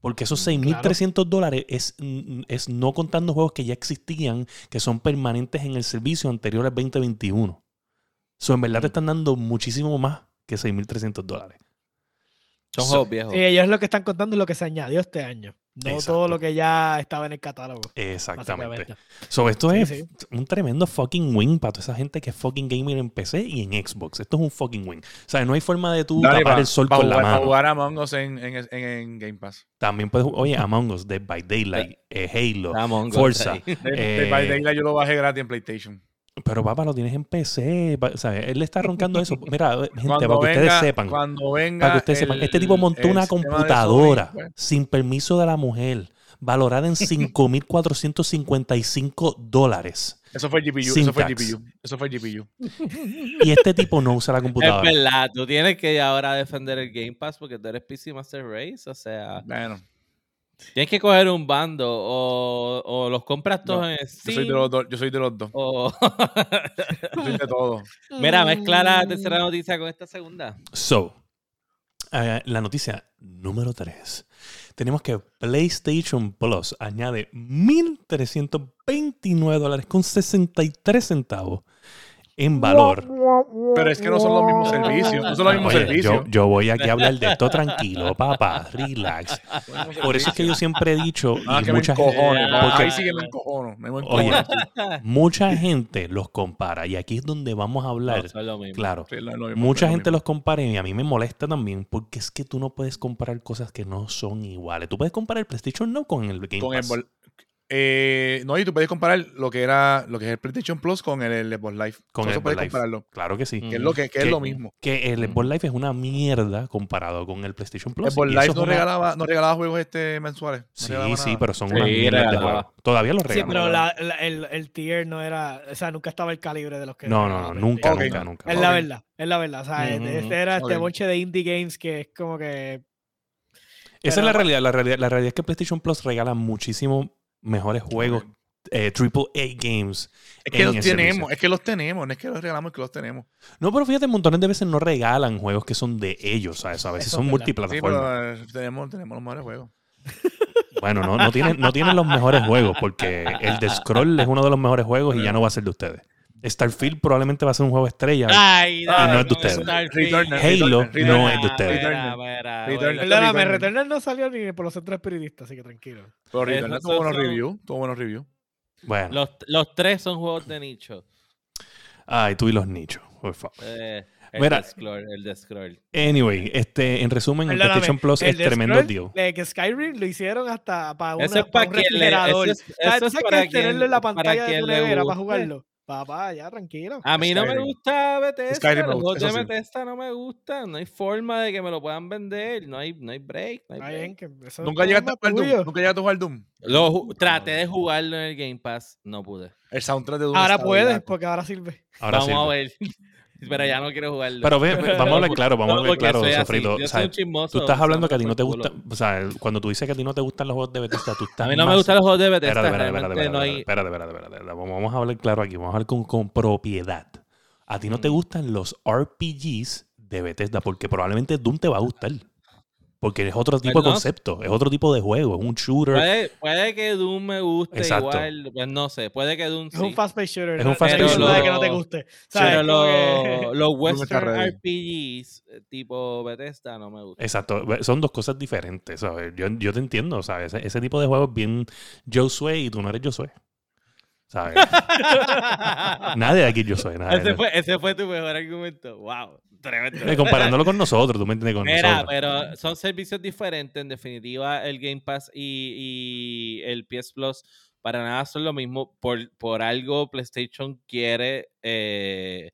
Porque esos 6.300 dólares es, mm, es no contando juegos que ya existían, que son permanentes en el servicio anterior al 2021. So, en verdad te están dando muchísimo más que 6.300 dólares.
Son
So-
juegos viejos.
Sí, ellos lo que están contando es lo que se añadió este año. No
Exacto.
todo lo que ya estaba en el catálogo.
Exactamente. So, esto
Sí,
es
sí.
un tremendo fucking win para toda esa gente que es fucking gamer en PC y en Xbox. Esto es un fucking win. O sea, no hay forma de tú
Dale,
tapar
pa-
el sol
pa
con la
jugar,
mano.
jugar Among Us en, en, en, en Game Pass.
También puedes, oye, Among Us, Dead by Daylight, eh, Halo,
Among
Forza. Eh,
de by Daylight yo lo bajé gratis en PlayStation.
Pero papá, lo tienes en PC. pa- ¿sabes? Él le está roncando eso. Mira, gente,
Cuando
para que ustedes sepan.
Cuando venga.
Para que ustedes sepan,
el-
este tipo montó
el
una computadora
Sony, pues.
sin permiso de la mujer, valorada en 5.455 dólares.
Eso fue GPU.
Sin
Eso fue. GPU. Eso fue GPU.
Y este tipo no usa la
Es
computadora.
verdad, tú tienes que ahora defender el Game Pass porque tú eres PC Master Race, o sea,
Bueno,
tienes que coger un bando o, o los compras todos
No,
en
yo
Steam.
soy de los dos. Yo soy de los dos.
o-
Yo soy de todo.
Mira, mezcla
Mm.
la tercera noticia con esta segunda.
So, eh, la noticia número 3. Tenemos que PlayStation Plus añade 1.329 dólares con 63 centavos en valor.
Pero es que no son los mismos servicios. No son los mismos
Oye,
servicios.
yo, yo voy aquí a hablar de esto tranquilo, papá, relax. Por eso es que yo siempre he dicho,
Ah,
y
que me
mucha gente,
encojono.
porque-
Ahí sí que me encojono. Me
Oye, mucha gente los compara, y aquí es donde vamos a hablar.
No, son lo mismo.
Claro,
Sí, lo- lo mismo,
Mucha
lo
gente
mismo.
los compara y a mí me molesta también porque es que tú no puedes comparar cosas que no son iguales. Tú puedes comparar el PlayStation no con el Game
con
Pass.
Eh, no, y tú puedes comparar lo que era lo que es el PlayStation Plus con el, el Xbox Live.
Con
Eso
el
puedes
Xbox Live.
compararlo.
Claro que sí.
Mm.
Que es lo que, que es lo mismo.
Que el
Mm.
Xbox Live es una mierda comparado con el PlayStation Plus.
Xbox
y
Live no
una-
regalaba, no regalaba juegos este mensuales. No
Sí, sí,
nada.
pero son
Sí,
unas mierdas de juegos. Todavía los
Sí,
regalan.
pero la- la- el, el tier no era, o sea, nunca estaba el calibre de los que...
No, no, no, nunca, nunca, nunca.
Es la verdad, es la verdad. O sea,
Ujú,
este era este bonche de indie games que es como que...
Esa
pero-
es la realidad. La realidad. La realidad es que PlayStation Plus regala muchísimo mejores juegos, eh, AAA games.
Es que los tenemos,
servicio.
es que los tenemos, no es que los regalamos, es que los tenemos.
No, pero fíjate, montones de veces no regalan juegos que son de ellos, ¿sabes? A veces
Eso
son.
Sí,
multiplataformas.
pero eh, tenemos, tenemos los mejores juegos.
Bueno, no, no, tienen, no tienen los mejores juegos porque el de Scroll es uno de los mejores juegos y ya no va a ser de ustedes. Starfield probablemente va a ser un juego estrella.
Ay,
Y no es de ustedes.
Returnal,
Halo
Returnal,
no es de ustedes.
Perdóname,
Returnal.
Returnal no salió ni por los centros periodistas, así que tranquilo.
Pero Returnal tuvo buenos reviews, tuvo buenos reviews.
Bueno,
Los, los tres son juegos de nicho.
ay, tú y los nichos, por favor.
Eh, el
Mira.
de Scroll, el de Scroll.
Anyway, este, en resumen, el PlayStation Plus
el
es tremendo deal.
de que Skyrim lo hicieron hasta para, una,
Eso es
para
pa'
un
le-
refrigerador.
eso es-
O sea,
eso
¿tú
es para
que tenerlo en la
para
pantalla de tu nevera para jugarlo? Papá, ya tranquilo.
A mí no me gusta Bethesda.
Skyrim
los juegos de
sí.
Bethesda no me gustan. No hay forma de que me lo puedan vender. No hay, no hay break. no hay break.
bien,
Nunca llegaste a jugar Doom. Nunca llegaste a jugar Doom.
Lo traté de jugarlo en el Game Pass. No pude.
El soundtrack de Doom.
Ahora puedes, porque ahora sirve.
Ahora
vamos a ver. Pero ya no quiero jugarlo.
Pero ve, ve, vamos a hablar claro, vamos a hablar claro, Sofrito. O sea, tú estás hablando que a ti no te gusta, o sea, cuando tú dices que a ti no te gustan los juegos de Bethesda, tú estás
A mí no me gustan los juegos de Bethesda.
Espérate, espérate, espérate,
no
espérate,
hay...
espérate. Vamos a hablar claro aquí, vamos a hablar con, con propiedad. A ti no te gustan los RPGs de Bethesda porque probablemente Doom te va a gustar. Porque es otro tipo
Pues
de
no.
concepto, es otro tipo de juego, es un shooter.
Puede, puede que Doom me guste
Exacto.
igual. Pues no sé. Puede que Doom
Es un fast-paced shooter.
Es un fast-paced
no hay forma de que
shooter.
no te guste. ¿Sabes?
Pero los, Western. RPGs eh, tipo Bethesda no me gustan.
Exacto, son dos cosas diferentes, ¿sabes? Yo, yo te entiendo, ¿sabes? Ese, ese tipo de juego es bien Josué y tú no eres Josué. ¿Sabes? Nadie de aquí es Josué. nadie.
ese, fue, ese fue tu mejor argumento. Wow. Tremendo.
Eh, Comparándolo con nosotros, tú me entiendes, con
Mira,
nosotros.
pero son servicios diferentes. En definitiva, el Game Pass y, y el PS Plus para nada son lo mismo. Por, por algo, PlayStation quiere eh,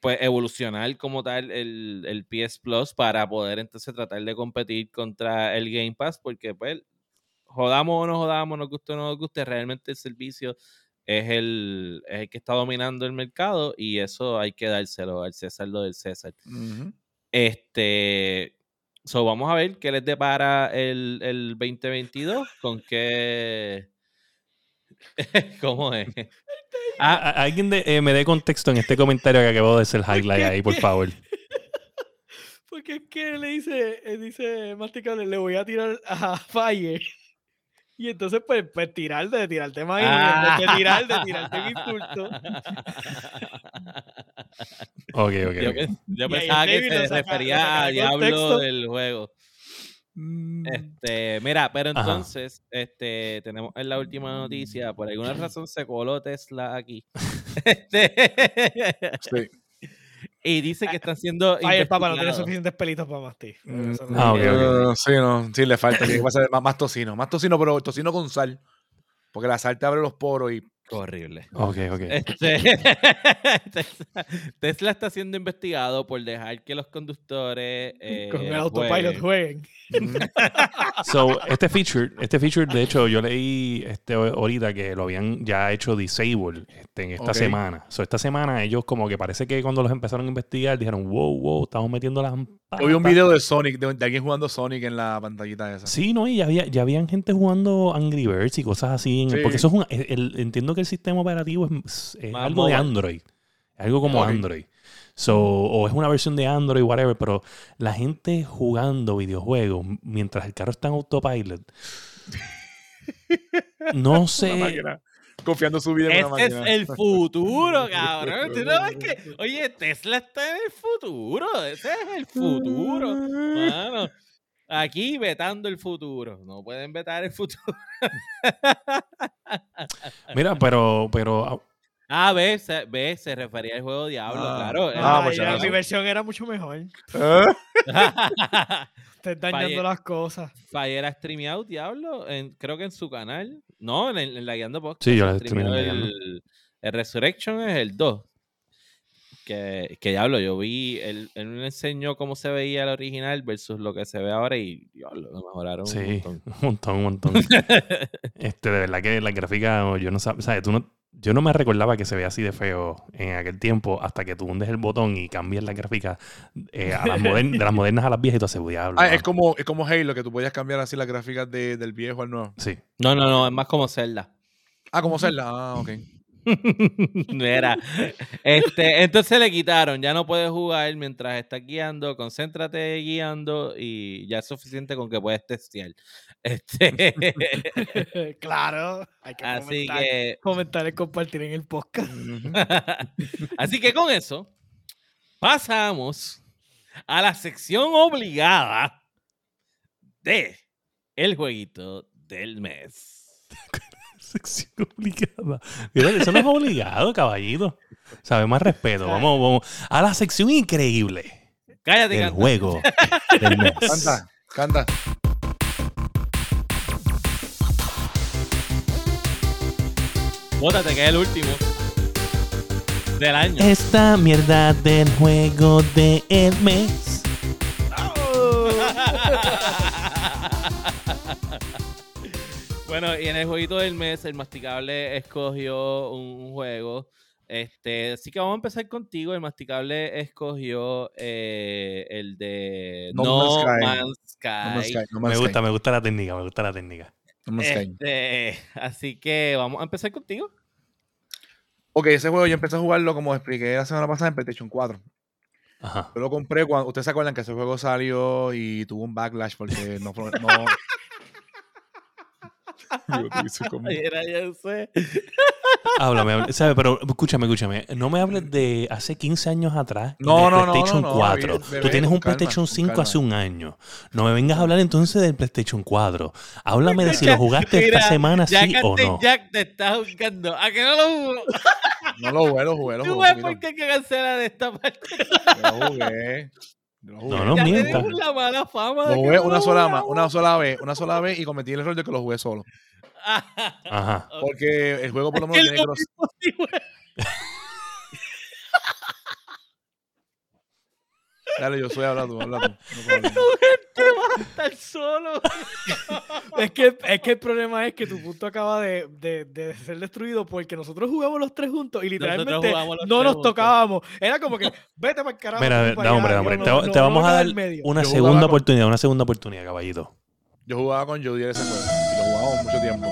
pues evolucionar como tal el, el PS Plus para poder entonces tratar de competir contra el Game Pass, porque pues jodamos o no jodamos, nos guste o no nos guste, realmente el servicio es el, es el que está dominando el mercado y eso hay que dárselo al César lo del César. Este, so vamos a ver qué les depara el, el 2022, con qué... ¿Cómo es?
Ah, alguien de- eh, me dé contexto en este comentario que acabo de hacer highlight ahí, por favor.
Porque es que le dice, eh, dice Masticable, le voy a tirar a Fire. Y entonces, pues, pues tirar de tirarte más
Ah.
de tirar, de tirarte un insulto.
Ok, ok.
Yo, pensaba que se
saca-
refería a Diablo del juego.
Mm,
Este, mira, pero
Ajá.
entonces, este, tenemos en la última noticia, por alguna razón se coló Tesla aquí. Este,
sí.
Y dice que están siendo
Ay, el papá no tiene suficientes pelitos para mastir.
Mm,
no-
Ah,
sí, no, sí, le falta. Tiene que pasar más, más tocino. Más tocino, pero tocino con sal. Porque la sal te abre los poros y.
Horrible.
Ok, ok.
Este, Tesla, Tesla está siendo investigado por dejar que los conductores eh,
Con el autopilot
jueguen.
jueguen.
So, este feature, este feature, de hecho, yo leí este ahorita que lo habían ya hecho disable este, en esta semana. So, esta semana ellos como que parece que cuando los empezaron a investigar dijeron, wow, wow, estamos metiendo las
vi un
patas".
video de Sonic, de, de alguien jugando Sonic en la pantallita esa.
Sí, no, y ya, había, ya habían gente jugando Angry Birds y cosas así. en-
Sí.
Porque eso es un, el- el- entiendo que el sistema operativo es, algo de. Android. Algo como. Android. So, o es una versión de Android, whatever, pero la gente jugando videojuegos mientras el carro está en autopilot. No sé.
Confiando su vida en una
Este es el futuro, cabrón. ¿Tú no ves que, oye, Tesla está en el futuro. Ese es el futuro. Mano, aquí vetando el futuro. No pueden vetar el futuro.
Mira, pero, pero
Ah, ve, se, ve, se refería al juego Diablo,
Ah.
claro.
Ah, pues ya
mi versión era mucho mejor.
¿Eh?
Estás dañando
Falle-
las cosas.
Fire ha streameado Diablo, en- creo que en su canal. No, en, la Guiando Podcast.
Sí, yo la la
el, el Resurrection es el 2. Que, que Diablo, yo vi, él, él me enseñó cómo se veía el original versus lo que se ve ahora y Diablo, lo mejoraron un
sí,
montón.
un montón, un montón. este, de verdad que la gráfica, yo no sab- sabes, tú no, yo no me recordaba que se veía así de feo en aquel tiempo hasta que tú hundes el botón y cambias la gráfica eh, a las modern- de las modernas a las viejas y tú haces diablo.
Ah,
mano".
es como, es como Halo, que tú podías cambiar así las gráficas de- del viejo al nuevo.
Sí.
No, no, no, es más como Zelda.
Ah, como Zelda. Ah, ok.
Mira, este, entonces le quitaron, ya no puedes jugar mientras estás guiando, concéntrate guiando y ya es suficiente con que puedes testear. Este,
claro. Hay que
así
comentar,
que,
comentar y compartir en el podcast.
así que con eso pasamos a la sección obligada de el jueguito del mes.
Sección obligada. Mira, eso no es obligado, caballito. Sabe más respeto. Vamos, vamos a la sección increíble
Cállate,
del
canta.
juego del mes.
Canta, canta.
Bótate, que es el último del año.
Esta mierda del juego del mes.
bueno, y en el jueguito del mes, el masticable escogió un juego. Este, así que vamos a empezar contigo. El masticable escogió eh, el de
No
No,
Man's Sky.
Man's Sky.
No Man's Sky, No
Me gusta,
Sky,
me gusta la técnica, me gusta la técnica.
No Man's Sky.
Este, así que vamos a empezar contigo.
Ok, ese juego yo empecé a jugarlo como expliqué la semana pasada en PlayStation 4.
Ajá.
Yo lo compré cuando. Ustedes se acuerdan que ese juego salió y tuvo un backlash porque no
Era, ya sé.
Háblame, háblame. ¿sabes? Pero escúchame, escúchame. No me hables de hace 15 años atrás.
No,
de
no, no, no,
PlayStation
no,
4.
bebé,
Tú tienes un
calma,
PlayStation
con
5
calma.
hace un año. No me vengas a hablar entonces del PlayStation 4. Háblame de si lo jugaste
Mira,
esta semana,
Jack
sí o
Ante
no.
Jack te está jugando. ¿A que no lo jugó?
No lo jugué, lo jugué, lo
¿Tú
jugué.
ves
un
por qué hay que cancelar esta parte?
Lo jugué. Yo Lo jugué,
No, no
ya
mienta.
tenemos la mala fama. de
Lo
que
jugué una sola, ma- una sola vez, una sola vez y cometí el error de que lo jugué solo.
Ajá.
Porque el juego por lo menos tiene cross.
mismo, sí, güey.
Dale, yo soy habla tú, habla tú. No.
Te vas a estar solo.
Es que, es que el problema es que tu punto acaba de, de- de ser destruido porque nosotros jugamos los tres juntos y literalmente no nos
juntos.
tocábamos. Era como que, vete para el carajo.
Mira, no,
allá,
hombre, hombre.
no-
Te,
no-
te
no
vamos a dar una
Yo
segunda
con-
oportunidad, una segunda oportunidad, caballito.
Yo jugaba con Jodier ese juego. Y lo jugábamos mucho tiempo.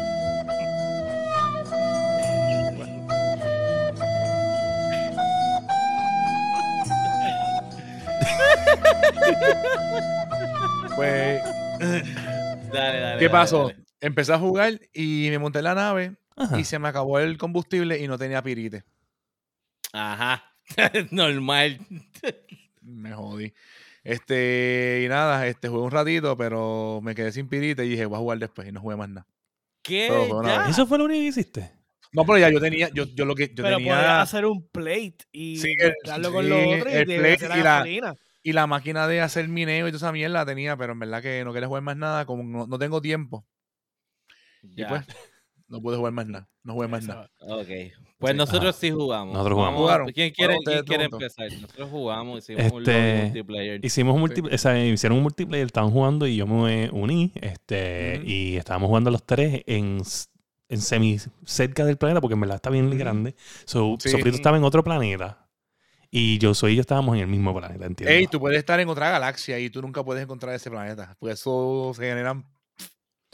Pues,
Dale, dale.
¿qué
dale,
pasó?
dale.
Empecé a jugar y me monté en la nave
Ajá.
y se me acabó el combustible y no tenía pirite.
Ajá. Normal.
Me jodí. Este, y nada, este jugué un ratito, pero me quedé sin pirita y dije, voy a jugar después y no jugué más nada.
¿Qué?
¿Eso fue lo único que hiciste?
No, pero ya yo tenía, yo, yo lo que yo
Pero podías
tenía.
hacer un plate y
Sí, el-
mezclarlo con
sí,
lo otro y
el
te
plate
hacer la
y la-
gasolina.
Y la máquina de hacer mineo y toda esa mierda la tenía, pero en verdad que no quería jugar más nada, como no, no tengo tiempo. Y
Ya.
pues, no pude jugar más nada. No jugué más
Eso.
nada.
Ok. Pues
Sí.
nosotros sí jugamos.
Nosotros jugamos.
Jugaron.
¿Quién quiere, quién quiere empezar? Nosotros jugamos, hicimos un
Este,
LOL multiplayer.
Hicimos un
Sí.
multi- o sea, hicieron un multiplayer, estaban jugando y yo me uní. Este,
Ujú.
Y estábamos jugando los tres en, en semi cerca del planeta, porque en verdad está bien
Ujú.
grande. So,
Sí.
Sofrito estaba en otro planeta. Y yo soy y yo estábamos en el mismo planeta, ¿entiendes?
Ey, tú puedes estar en otra galaxia y tú nunca puedes encontrar ese planeta. Por eso se generan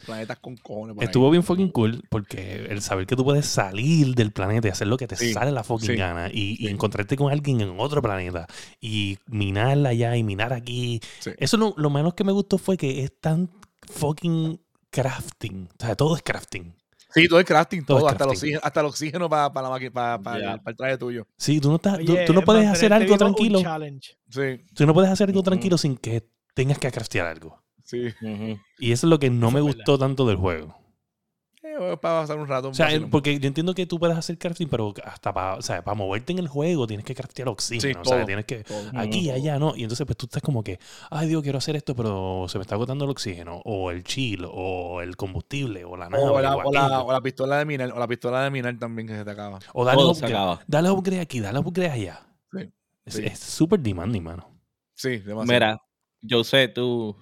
planetas con cojones. ahí.
Estuvo bien fucking cool porque el saber que tú puedes salir del planeta y hacer lo que te
Sí,
sale la fucking
sí,
gana y, y encontrarte con alguien en otro planeta y minarla allá y minar aquí. Eso lo, lo menos que me gustó fue que es tan fucking crafting. O sea, todo es crafting.
Sí, todo el crafting,
Todo
hasta, el
crafting.
oxígeno, hasta el oxígeno para la máquina, para, para, el, para el traje tuyo.
Sí, tú no, estás, tú-
Oye,
tú no puedes hacer algo tranquilo.
Sí,
Tú no puedes hacer algo tranquilo sin que tengas que craftear algo.
sí.
Y eso es lo que no
Eso
me gustó tanto del juego.
Eh, para pasar un rato.
O sea, porque yo entiendo que tú puedes hacer crafting, pero hasta para, o sea, para moverte en el juego tienes que craftear oxígeno.
Sí,
o sea, tienes que
todo.
aquí, allá, ¿no? Y entonces pues tú estás como que, ay Dios, quiero hacer esto, pero se me está agotando el oxígeno, o el chill, o el combustible, o la nave,
O la,
o,
o, la,
aquello.
o la pistola de minar, o la pistola de minar también que se te acaba.
O dale
Todo se
upgrade,
acaba.
dale upgrade aquí, dale upgrade allá.
Sí,
Es
sí.
es súper demanding, mano.
Sí, demasiado.
Mira, yo sé, tú.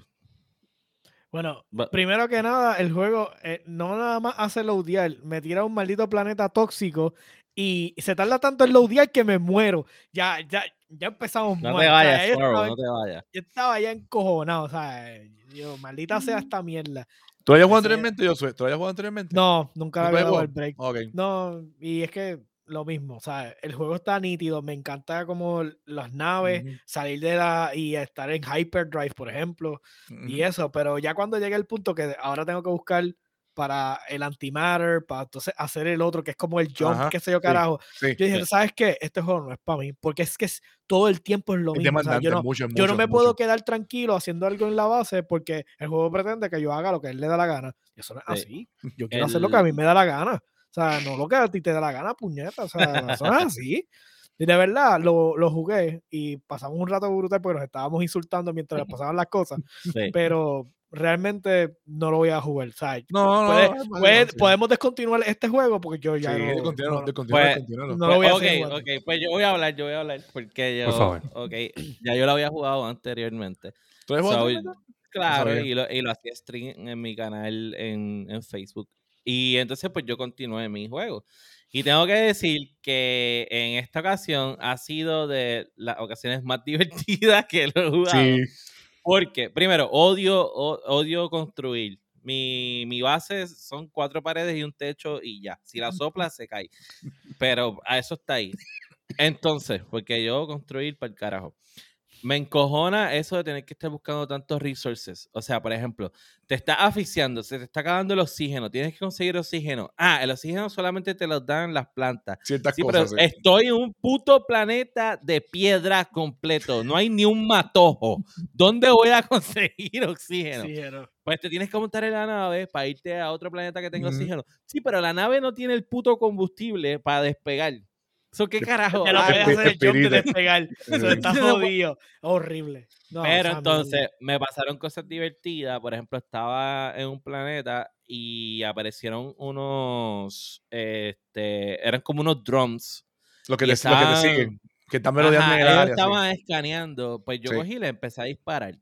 Bueno, primero que nada, el juego eh, no nada más hace loadear, me tira un maldito planeta tóxico y se tarda tanto en loadear que me muero. Ya, ya, ya empezamos
No
mal.
te
o sea,
vayas,
estaba-
no te vayas.
yo estaba ya encojonado, o sea, yo, maldita sea esta mierda.
¿Tú habías jugado anteriormente, yo ¿Tú habías jugado anteriormente?
No, nunca le
¿Nunca
había
jugó?
el break. No, y es que lo mismo, o sea, el juego está nítido, me encanta como las naves, salir de la y estar en hyperdrive, por ejemplo, y eso, pero ya cuando llegue el punto que ahora tengo que buscar para el antimatter, para entonces hacer el otro, que es como el jump, qué sé yo, carajo.
Sí,
Yo dije,
sí.
¿sabes qué? Este juego no es para mí, porque es que es, todo el tiempo es lo
es
mismo. o sea,
demandante,
yo no,
mucho,
yo no
mucho,
me puedo quedar tranquilo haciendo algo en la base porque el juego pretende que yo haga lo que él le da la gana. Y eso no es
Sí.
así. Yo quiero hacer lo que a mí me da la gana. O sea, no lo que a ti te da la gana, puñeta. O sea, es así. Y de verdad, lo, lo jugué y pasamos un rato brutal porque nos estábamos insultando mientras nos pasaban las cosas.
Sí.
Pero realmente no lo voy a jugar. O sea,
No, no,
puede-
no,
puede- podemos descontinuar este juego porque yo ya
Sí,
no,
descontinualo,
no-
Pues-
no lo voy a
ok,
hacer igual.
ok, pues yo voy a hablar, yo voy a hablar, porque yo,
Por favor.
ok, ya yo lo había jugado anteriormente.
¿Tú
So, claro, y lo, y lo hacía stream en mi canal en, en Facebook. Y entonces pues yo continué mi juego. Y tengo que decir que en esta ocasión ha sido de las ocasiones más divertidas que lo he jugado.
Sí.
Porque, primero, odio, odio construir. Mi, mi base son cuatro paredes y un techo y ya. Si la sopla, se cae. Pero a eso está ahí. Entonces, porque yo construir para el carajo. Me encojona eso de tener que estar buscando tantos resources. O sea, por ejemplo, te está asfixiando, se te está acabando el oxígeno, tienes que conseguir oxígeno. Ah, el oxígeno solamente te lo dan las plantas.
Ciertas
Sí, pero
cosas. sí.
estoy en un puto planeta de piedra completo. No hay ni un matojo. ¿Dónde voy a conseguir oxígeno?
Pero-
Pues te tienes que montar en la nave para irte a otro planeta que tenga oxígeno. Sí, pero la nave no tiene el puto combustible para despegar. ¿Eso qué carajo?
Te lo
Ah,
puedes hacer el jump de despegar. Eso está jodido. Horrible. No,
Pero
esa mierda.
entonces me pasaron cosas divertidas. Por ejemplo, estaba en un planeta y aparecieron unos, este, eran como unos drums.
Los que,
y
te, los que te
estaban-
siguen. Que están merodeando en el área. sí.
estaban escaneando. Pues yo
Sí.
cogí y le empecé a disparar.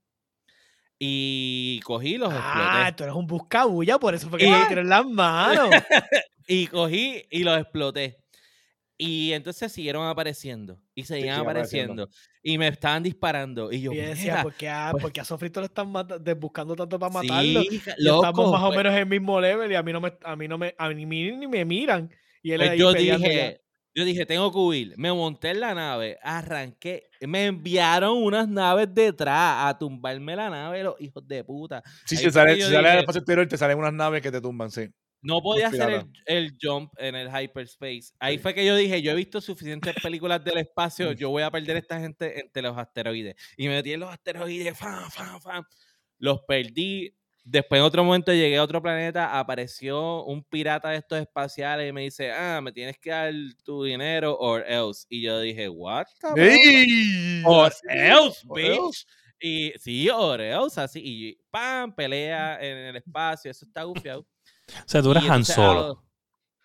Y cogí los
Ah,
exploté.
tú eres un buscabulla, por eso fue que te tiró en las manos.
Y cogí y los exploté. Y entonces siguieron apareciendo. Y seguían apareciendo.
apareciendo.
Y me estaban disparando. Y yo,
Y decía,
"Mira,
¿por qué a,
pues-
por qué a Sofrito están buscando tanto para matarlo?
sí,
Y
loco,
estamos más o
pues-
menos en el mismo level y a mí no me, a mí no me, a mí ni me miran. Y él
Pues
ahí
yo dije, yo dije, tengo que huir. Me monté en la nave, arranqué. Me enviaron unas naves detrás a tumbarme la nave, los hijos de puta.
Sí, si sale, si sale al
dije-
espacio exterior, te salen unas naves que te tumban, sí.
No podía hacer el, el jump en el hyperspace. Ahí fue que yo dije, yo he visto suficientes películas del espacio, yo voy a perder a esta gente entre los asteroides. Y me metí en los asteroides, fan, fan, fan. Los perdí. Después en otro momento llegué a otro planeta, apareció un pirata de estos espaciales y me dice, ah, me tienes que dar tu dinero or else. Y yo dije, what? cabrón?
¡Ey!
Or else,
or
bitch.
else.
Y sí, or else, así. Y pam, pelea en el espacio. Eso está gufiado.
O sea, tú eras
Y
Han
entonces,
Solo.
ah,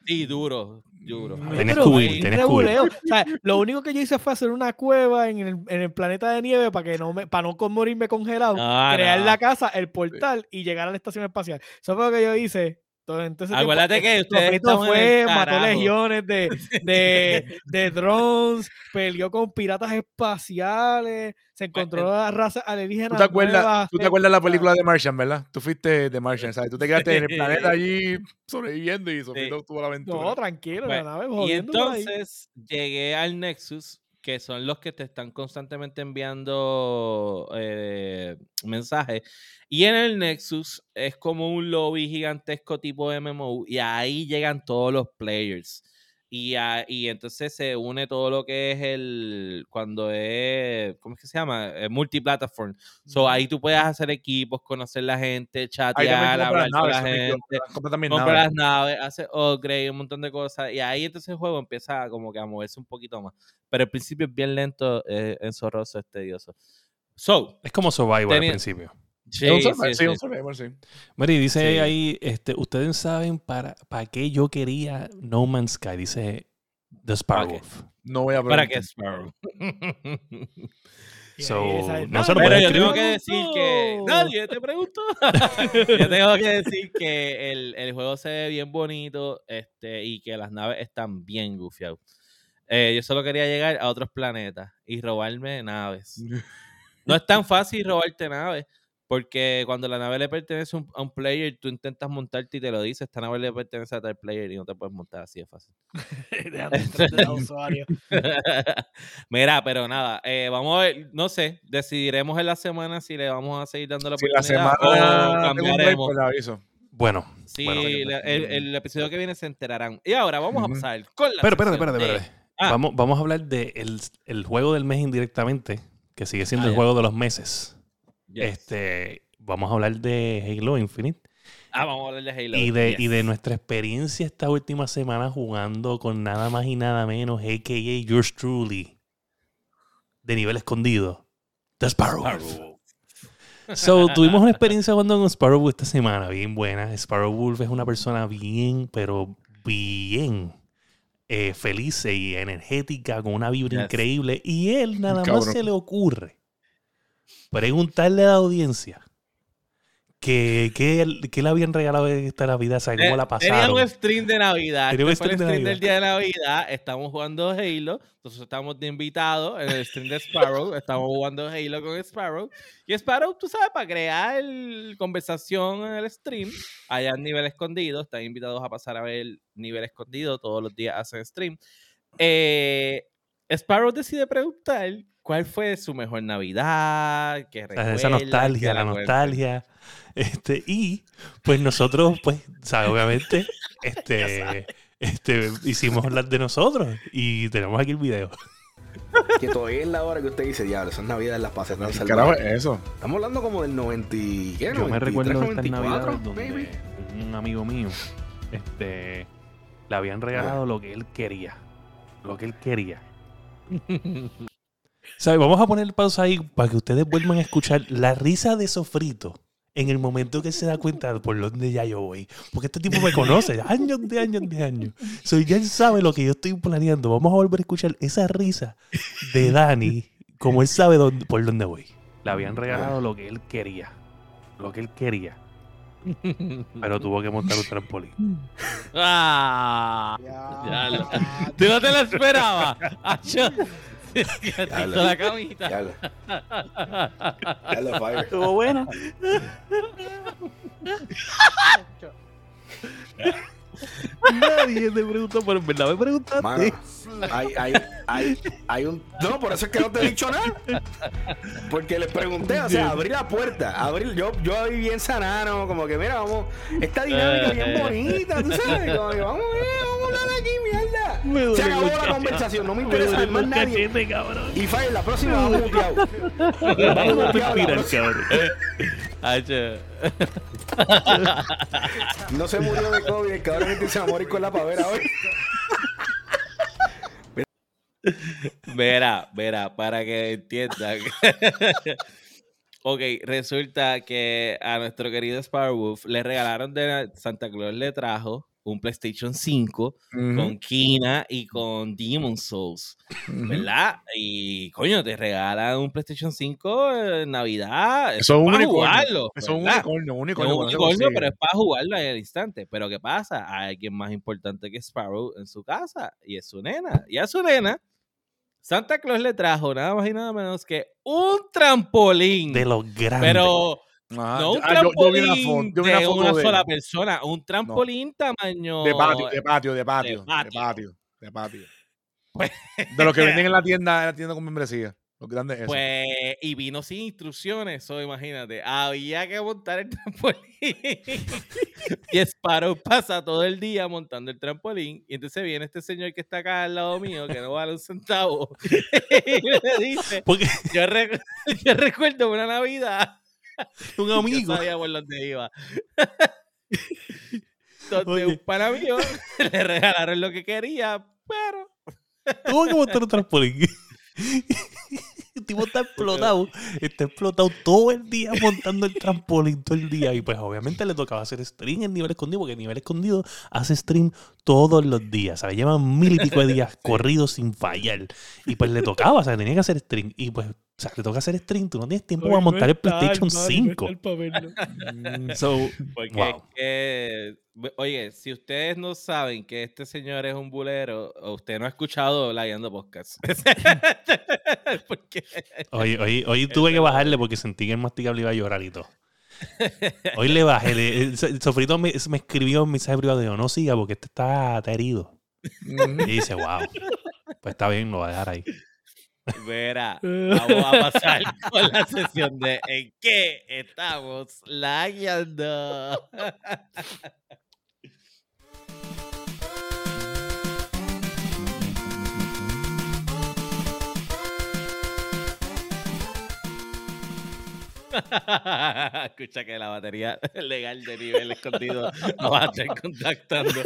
Sí, duro, duro.
Mm,
Pero
que huir, tenías que huir.
O sea, lo único que yo hice fue hacer una cueva en el, en el planeta de nieve para que no me, para no morirme congelado,
No,
crear
no.
la casa, el portal y llegar a la estación espacial. Eso fue lo que yo hice. Entonces, entonces
Acuérdate que en el
fue, mató legiones de, de, de drones, peleó con piratas espaciales, se encontró a razas alienígenas.
¿Tú te acuerdas,
nuevas,
tú te
eh,
acuerdas la película de Martian, verdad? Tú fuiste de Martian, ¿sabes? Tú te quedaste en el planeta allí sobreviviendo y Sofito tuvo la aventura.
No, tranquilo,
Bueno,
la nave
Y entonces llegué al Nexus, que son los que te están constantemente enviando eh, mensajes. Y en el Nexus es como un lobby gigantesco tipo MMO y ahí llegan todos los players. Y, a- y entonces se une todo lo que es el, cuando es, ¿cómo es que se llama? Eh, multiplataform. So ahí tú puedes hacer equipos, conocer la gente, chatear, hablar con la gente
compras también
compra
naves.
las naves, hace upgrade, un montón de cosas. Y ahí entonces el juego empieza como que a moverse un poquito más. Pero al principio es bien lento, es enzorroso, es tedioso. So,
Es como Survivor
Tenía-
al principio.
Sí,
Es un
sí,
survival, sí,
sí.
un survival, sí.
Mari, dice
Sí.
ahí, este, ustedes saben para, para qué yo quería No Man's Sky, dice The Sparrow.
No voy a
¿Para
preguntar.
qué Sparrow?
So, no se lo
Pero yo tengo que decir que. Nadie te preguntó. yo tengo que decir que el, el juego se ve bien bonito este, y que las naves están bien gufiadas. Eh, yo solo quería llegar a otros planetas y robarme naves. No es tan fácil robarte naves, porque cuando la nave le pertenece a un, a un player, tú intentas montarte y te lo dice, esta nave le pertenece a tal player y no te puedes montar así de fácil.
Usuarios.
Mira, pero nada, eh, vamos a ver, no sé, decidiremos en la semana si le vamos a seguir dando la
Si la
oportunidad
semana
o
break,
cambiaremos.
pues le aviso.
Bueno,
Sí,
bueno,
la- el, el episodio que viene se enterarán. Y ahora vamos a pasar con la
pero espérate, espérate,
de-
espérate.
Ah.
Vamos, vamos a hablar del de el juego del mes indirectamente, que sigue siendo
Ah,
el
ya.
juego de los meses.
Yes.
Este, vamos a hablar de Halo Infinite
Ah, vamos a hablar de Halo.
y de, y de nuestra experiencia esta última semana jugando con nada más y nada menos, a.k.a. Yours Truly, de nivel escondido, The Sparrow. Wolf.
Sparrow.
So, tuvimos una experiencia jugando con Sparrow Wolf esta semana, bien buena. Sparrow Wolf es una persona bien, pero bien eh, feliz y energética, con una vibra
Yes.
increíble. Y él nada más se le ocurre preguntarle a la audiencia que, que, que le habían regalado esta Navidad, ¿sabes cómo la
Eh, Tenía
pasaron?
un stream de Navidad.
Tenía un
Este
stream de
stream del día de Navidad. Estamos jugando Halo. Entonces estamos de invitados en el stream de Sparrow. Estamos jugando Halo con Sparrow. Y Sparrow, tú sabes, para crear conversación en el stream, allá en nivel escondido. Están invitados a pasar a ver nivel escondido. Todos los días hacen stream. Eh, Sparrow decide preguntar cuál fue su mejor Navidad.
O sea, esa
recuerda,
nostalgia,
que
la
recuerda.
nostalgia. Este, y pues nosotros, pues, ¿sabes? obviamente, este, este, hicimos hablar de nosotros y tenemos aquí el video.
Que todavía es la hora que usted dice, diablo, esas navidades las pasé tan
¿Qué carajo eso?
Estamos hablando como del 90 y... ¿qué?
Yo me
93,
recuerdo de estas
94,
navidades donde un amigo mío este, le habían regalado lo que él quería. Lo que él quería. ¿Sabes? Vamos a poner pausa ahí para que ustedes vuelvan a escuchar la risa de Sofrito en el momento que se da cuenta de por dónde ya yo voy. Porque este tipo me conoce años de años de años. So, ya él sabe lo que yo estoy planeando. Vamos a volver a escuchar esa risa de Dani como él sabe dónde- por dónde voy. Le habían regalado lo que él quería. Lo que él quería. Pero tuvo que montar un trampolín.
Ah, Ya lo- ¿Tú no te lo esperabas? La camita.
Fire.
Estuvo buena.
Nadie te preguntó, pero en verdad me preguntaste.
Mano, hay, hay, hay, hay un. No, por eso es que no te he dicho nada. Porque les pregunté, o sea, abrí la puerta. Abrí, yo, yo ahí bien sanano, como que mira, vamos. Esta dinámica bien bonita, tú sabes. Como que vamos, a mierda.
Me
Se acabó la conversación, no me
Me
interesa
duele
más nadie.
cachete, cabrón.
Y Fire, la próxima vamos muteado. Vamos muteado.
Hacho.
No se murió de COVID, el cabrón este se va a morir con la pavera hoy.
Verá, verá, para que entiendan. ok, resulta que a nuestro querido Sparwolf le regalaron de Santa Claus le trajo un PlayStation 5 con Kina y con Demon Souls, ¿verdad? Y coño, te regalan un PlayStation 5 en Navidad.
Eso es un
para
unicornio.
jugarlo,
Eso es un unicornio, un
Es
unicornio.
un
cuando se
unicornio, pero es para jugarlo en el instante. Pero ¿qué pasa? Hay alguien más importante que Sparrow en su casa y es su nena. Y a su nena, Santa Claus le trajo nada más y nada menos que un trampolín.
De los grandes.
pero
Ajá.
no un
Ah, yo- yo vi
trampolín
una foto- vi
de
una foto
una
de-
sola persona, un trampolín tamaño
De patio, de patio, de patio, de
patio.
patio, de patio.
Pues-
De los que venden en la tienda, en la tienda con membresía. Los grandes esos.
Pues, y vino sin instrucciones, eso imagínate. Había que montar el trampolín. y Sparrow pasa todo el día montando el trampolín. Y entonces viene este señor que está acá al lado mío, que no vale un centavo. y le dice: Yo, yo recuerdo una Navidad.
un
Yo
amigo.
sabía por dónde iba. Donde un pana mío le regalaron lo que quería, pero.
Tuvo que montar un trampolín. El tipo está explotado. Está explotado todo el día montando el trampolín todo el día. Y pues obviamente le tocaba hacer stream en nivel escondido, porque en nivel escondido hace stream todos los días. ¿sabes? Llevan mil y pico de días corridos sin fallar. Y pues le tocaba, o sea, tenía que hacer stream. Y pues, o sea, le toca hacer stream. Tú no tienes tiempo para montar el PlayStation 5.
Mm,
So, wow.
oye, si ustedes no saben que este señor es un bulero, o usted no ha escuchado la Guiando Podcast. Porque
Hoy, hoy, hoy tuve que bajarle porque sentí que el masticable iba a llorar y todo. Hoy le bajé. le- el so- Sofrito me, me escribió un mensaje privado. Dijo, no siga porque este está, está herido.
mm.
Y dice, wow. Pues está bien, lo voy a dejar ahí.
Verá, vamos a pasar con la sesión de ¿En qué estamos lagueando? Escucha que la batería legal de nivel escondido nos va a estar contactando.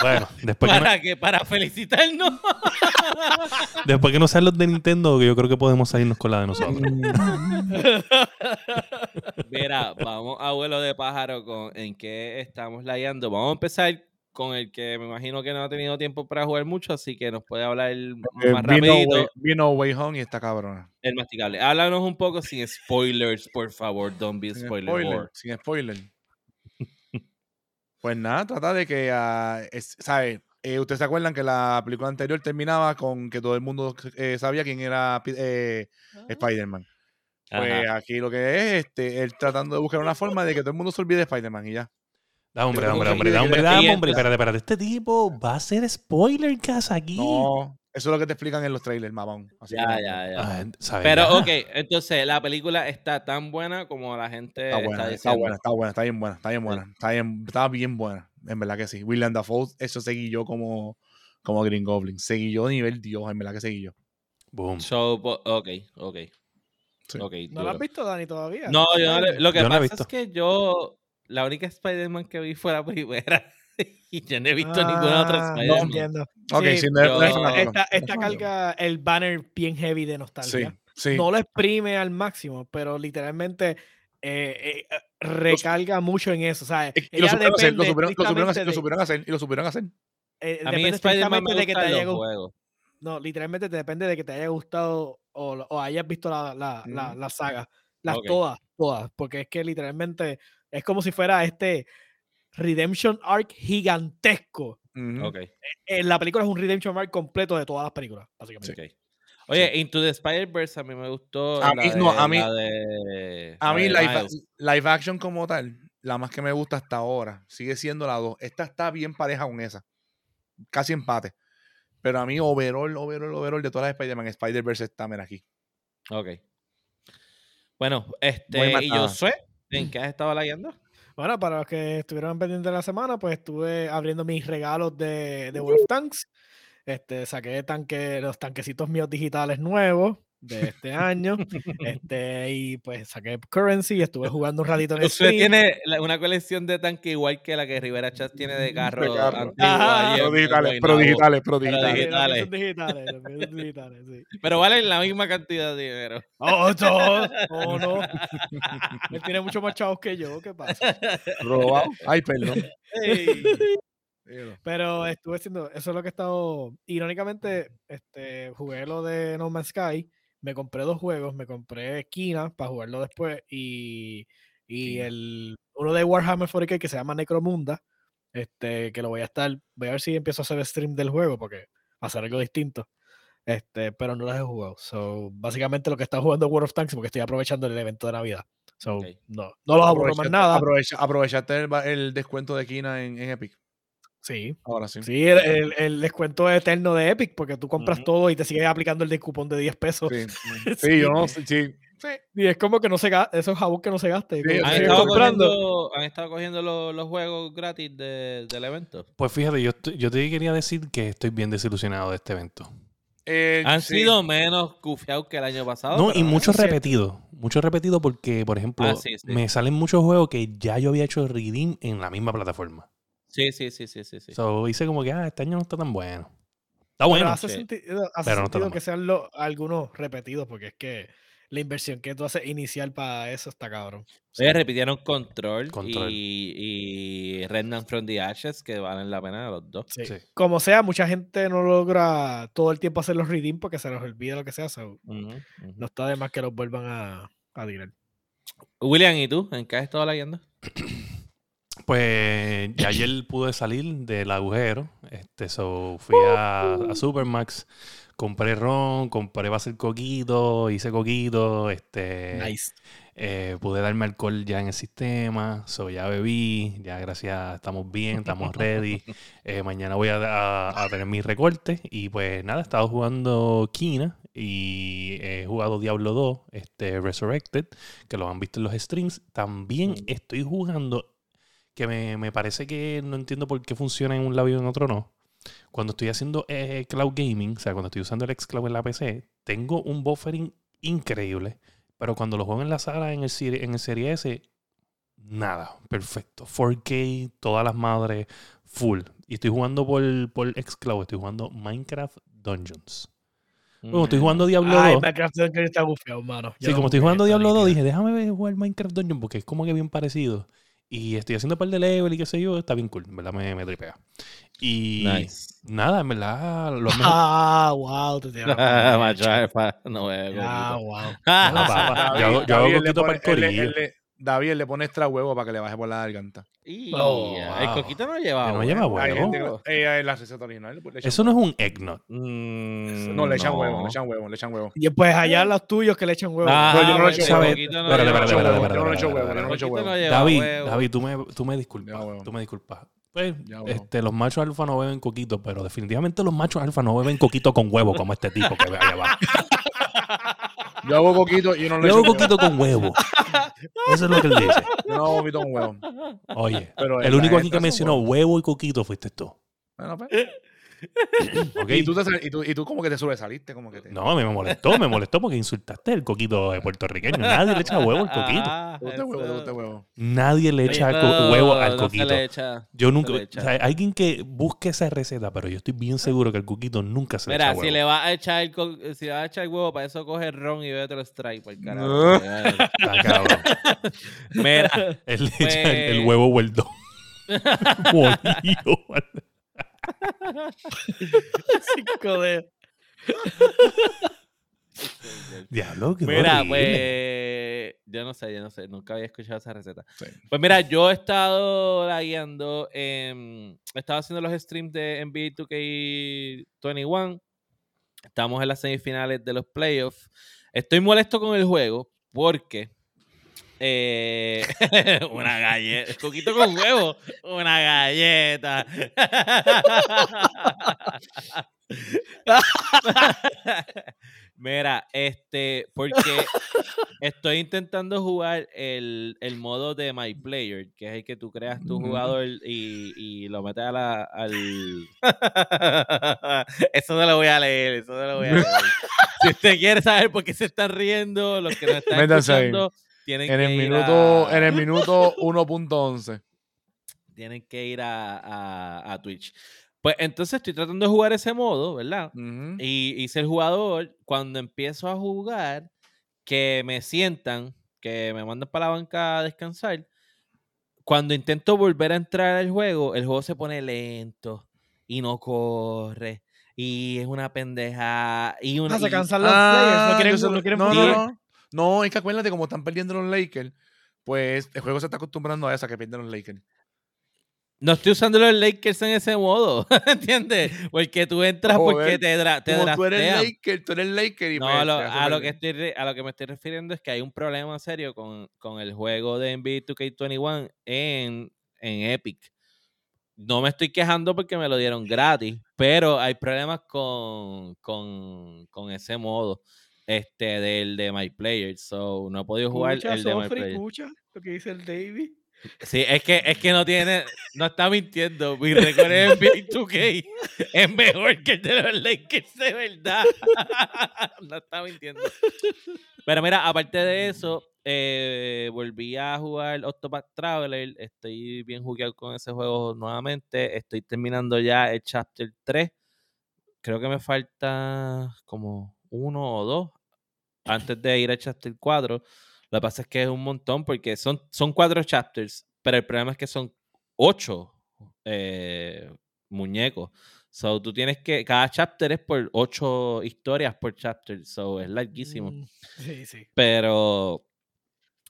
Bueno, después que, no,
¿Para qué? Para felicitarnos.
después que no sean los de Nintendo, que yo creo que podemos salirnos con la de nosotros.
Mira, vamos a vuelo de pájaro con en qué estamos layando. Vamos a empezar con el que me imagino que no ha tenido tiempo para jugar mucho, así que nos puede hablar el
Eh,
más
vino,
rapidito,
vino Way Home y está cabrona.
el masticable. Háblanos un poco sin spoilers, por favor. Don't be
Sin
spoiler.
Sin spoiler. Pues nada, trata de que, ah, es- ¿sabe? Eh, Ustedes se acuerdan que la película anterior terminaba con que todo el mundo eh, sabía quién era eh, Spider-Man. Pues
Ajá.
aquí lo que es este, él tratando de buscar una forma de que todo el mundo se olvide de Spider-Man y ya.
Da, hombre, da, hombre, hombre, da,
de
hombre, da,
de
hombre. Espérate, espérate. Este tipo va a ser spoiler casa aquí.
No, eso es lo que te explican en los trailers, mamón. Así
Ya,
que-
ya, ya.
Ah, ¿sabes?
Pero,
Ya.
ok, entonces la película está tan buena como la gente
Está buena, está
diciendo.
buena, está buena, está bien buena, está bien buena, está bien, está bien buena, en verdad que sí. William Dafoe, eso seguí yo como, como Green Goblin, seguí yo a nivel Dios, en verdad que seguí yo.
Boom.
So, ok, ok.
Sí.
ok,
¿No lo has visto, Dani, todavía?
No, yo no le- lo que
Yo no la he
pasa
visto.
es que yo, la única Spider-Man que vi fue la primera. y yo no he visto ninguna otra
Ah,
Spider-Man.
entiendo.
Ok,
Sí,
sí, no es-
yo-
no es
Esta, esta,
No
carga el banner bien heavy de nostalgia.
sí.
No lo exprime al máximo, pero literalmente eh, eh, recarga mucho en eso. ¿sabes?
Y- lo supieron hacer, lo supieron, lo supieron hacer, lo hacer, y lo supieron hacer.
de- eh,
A mí
depende
Spider-Man me
de que te haya
los
gustado. No, literalmente te depende de que te haya gustado o, o hayas visto la, la, la,
Ujú.
la saga. Las
Ok.
todas, todas. Porque es que literalmente es como si fuera este Redemption Arc gigantesco. En la película es un Redemption Arc completo de todas las películas, básicamente.
ok. Oye, Into the Spider-Verse a mí me gustó.
A
la
mí- no, a mí-
la de-
A
la
mí
de
live, action como tal, la más que me gusta hasta ahora, sigue siendo la 2. Esta está bien pareja con esa. Casi empate. Pero a mí, overall, overall, overall de todas las Spider-Man, Spider-Verse está mira, aquí.
Ok. Bueno, este, y yo sé, ¿en qué has estado leyendo?
Bueno, para los que estuvieron pendientes de la semana, pues estuve abriendo mis regalos de, de World Tanks. Este, saqué tanque, los tanquecitos míos digitales nuevos de este año. este, y pues saqué currency y estuve jugando un ratito en
Usted
Steam.
tiene una colección de tanque igual que la que Rivera Chat tiene de carro,
carro.
antiguo
Ajá.
allí en
Pero digitales, pero digitales, pero
Pero
digitales.
Digitales.
son digitales, sí.
Pero valen la misma cantidad de dinero.
Oh, no, oh, no. Él tiene mucho más chavos que yo, ¿qué pasa?
Robado. Ay, perdón.
Pero estuve haciendo, eso es lo que he estado, irónicamente, este, jugué lo de No Man's Sky, me compré dos juegos, me compré Kina para jugarlo después y, y el, uno de Warhammer 40k que se llama Necromunda, este, que lo voy a estar, voy a ver si empiezo a hacer stream del juego porque hacer algo distinto. Este, pero no las he jugado. So, básicamente lo que está jugando World of Tanks porque estoy aprovechando el evento de Navidad. So, no, no los aburro más nada.
aprovecha- aprovechaste el, descuento de Kina en, en Epic.
Sí,
Ahora sí.
Sí, el, el- el descuento eterno de Epic, porque tú compras todo y te sigue aplicando el de cupón de 10 pesos.
Sí,
Sí.
sí, yo no sé. Sí, sí.
Y es como que no se gasta, eso es jabón que no se gaste. como
Sí,
que
¿Han
sigues
estado,
comprando.
cogiendo, han estado cogiendo los, los juegos gratis de- del evento?
Pues fíjate, yo, estoy- yo te quería decir que estoy bien desilusionado de este evento.
Eh,
Han
sí.
sido menos cufiados que el año pasado.
No, y muchos repetidos. Muchos repetidos porque, por ejemplo,
Ah, sí, sí.
me salen muchos juegos que ya yo había hecho redeem en la misma plataforma.
Sí, sí, sí, sí, sí. sí.
So, hice como que, ah, este año no está tan bueno. Está
Pero
bueno.
hace
sí.
sentido, hace
Pero no está
sentido
tan
que sean lo- algunos repetidos, porque es que la inversión que tú haces inicial para eso está cabrón.
Oye, repitieron Control,
Control.
Y, y from the Ashes, que valen la pena los dos.
Sí.
Sí.
Como sea, mucha gente no logra todo el tiempo hacer los redeem porque se les olvida lo que sea. so,
Ujú, ujú.
no está de más que los vuelvan a, a tirar.
William, ¿y tú? ¿En qué has estado leyendo?
Pues ya ayer pude salir del agujero. Este, so, fui a, a Supermax, compré ron, compré va a hacer coquito, hice coquito, este,
Nice.
eh, pude darme alcohol ya en el sistema, so ya bebí, ya gracias, estamos bien, estamos ready. Eh, mañana voy a, a- a tener mis recortes y pues nada, he estado jugando Kina y he jugado Diablo 2, este, Resurrected, que lo han visto en los streams. También
Mm.
estoy jugando, que me, me parece que no entiendo por qué funciona en un lado y en otro no. Cuando estoy haciendo eh, cloud gaming, o sea, cuando estoy usando el xCloud en la PC, tengo un buffering increíble. Pero cuando lo juego en la sala, en el, en el Serie S, nada, perfecto. 4K, todas las madres, full. Y estoy jugando por, por xCloud, estoy jugando Minecraft Dungeons. Bueno, estoy jugando Diablo
Ay,
2.
Minecraft Dungeon está bufiado, mano.
Sí, como estoy jugando Diablo 2, dije, déjame ver jugar Minecraft Dungeon porque es como que bien parecido. Y estoy haciendo un par de level y qué sé yo, está bien cool, en verdad me, me tripea. Y
Nice.
nada, en verdad, lo mejor.
Ah, wow, te
alfa, no.
Ah, wow.
Yo hago, yo hago coquito para el corillo.
David le pone extra huevo para que le baje por la garganta.
Y,
Oh,
El coquito no lleva.
No lleva
huevo.
Huevo.
eh, la receta original.
Eso no es
huevo.
un eggnog.
Mm,
No, le echan
no.
huevo, le echan huevo, le echan huevo.
Y pues allá los tuyos que le echan huevo.
Ah,
Pero yo no le echo huevo.
huevo.
Yo no le echo huevo, huevo.
David,
huevo.
David, tú me, tú me disculpas.
Huevo.
tú me disculpas. Pues, este, los machos alfa no beben coquito, pero definitivamente los machos alfa no beben coquito con huevo como este tipo que ve allá abajo.
Yo hago coquito y no le
Yo hago coquito con huevo. Eso es lo que él dice.
Yo no hago coquito con huevo.
Oye,
Pero
el único aquí que mencionó huevo y coquito fuiste tú.
Bueno, pues. ¿Y, tú te, como que te sobresaliste, como que te...
No, me molestó, me molestó porque insultaste el coquito de puertorriqueño. Nadie le echa huevo al coquito.
Ah,
huevo, te huevo?
Nadie le echa huevo al coquito.
No le echa,
yo nunca... Alguien que busque esa receta, pero yo estoy bien seguro que al coquito nunca se
Mira, le
echa.
Mira,
si
le vas a echar el, si le vas a echar el huevo, para eso coge ron y ve otro strike, por pues, carajo.
No.
Ah, Está.
Mira.
Él le echa el, el
pues
huevo
hueldo. 5D.
Diablo, que
Mira,
horrible.
pues. Yo no sé, yo no sé. Nunca había escuchado esa receta. Pues mira, yo he estado la he estado haciendo los streams de NBA 2K21. Estamos en las semifinales de los playoffs. Estoy molesto con el juego porque eh, una galleta, coquito con huevo, una galleta. Mira, este, porque estoy intentando jugar el, el modo de My Player, que es el que tú creas tu jugador y, y lo metes a la, al... eso no lo voy a leer, eso no lo voy a leer. Si usted quiere saber por qué se están riendo, los que nos están
Métanse ahí.
Tienen
En
que
el
ir
minuto,
a-
en el minuto 1.11.
tienen que ir a, a- a Twitch. Pues entonces estoy tratando de jugar ese modo, ¿verdad? Y hice el jugador. Cuando empiezo a jugar, que me sientan, que me mandan para la banca a descansar. Cuando intento volver a entrar al juego, el juego se pone lento y no corre. Y es una pendeja. Y una.
Ah, se
y-
cansan los players. No quieren, no
no,
jugar.
no, no. Es que acuérdate, como están perdiendo los Lakers, pues el juego se está acostumbrando a eso, a que pierden los Lakers.
No estoy usando los Lakers en ese modo, ¿entiendes? Porque tú entras porque te, dra- te
Como tú eres. Laker, tú eres Laker y
No,
pues,
a lo, a que estoy a lo que me estoy refiriendo es que hay un problema serio con, con el juego de NBA 2K21 en, en Epic. No me estoy quejando porque me lo dieron gratis, pero hay problemas con, con, con ese modo este del de My Player. So no he podido jugar
Escucha,
el de My
Sofri,
Player.
escucha lo que dice el David.
Sí, es que, es que no tiene, no está mintiendo. Mi récord en NBA 2K es mejor que el de los Lakers, de verdad. no está mintiendo. Pero mira, aparte de eso, eh, volví a jugar Octopath Traveler. Estoy bien jugueado con ese juego nuevamente. Estoy terminando ya el Chapter 3. Creo que me falta como uno o dos antes de ir al Chapter 4. Lo que pasa es que es un montón porque son, son cuatro chapters, pero el problema es que son ocho eh, muñecos. So, tú tienes que, cada chapter es por ocho historias por chapter, so es larguísimo.
Mm, Sí, sí.
Pero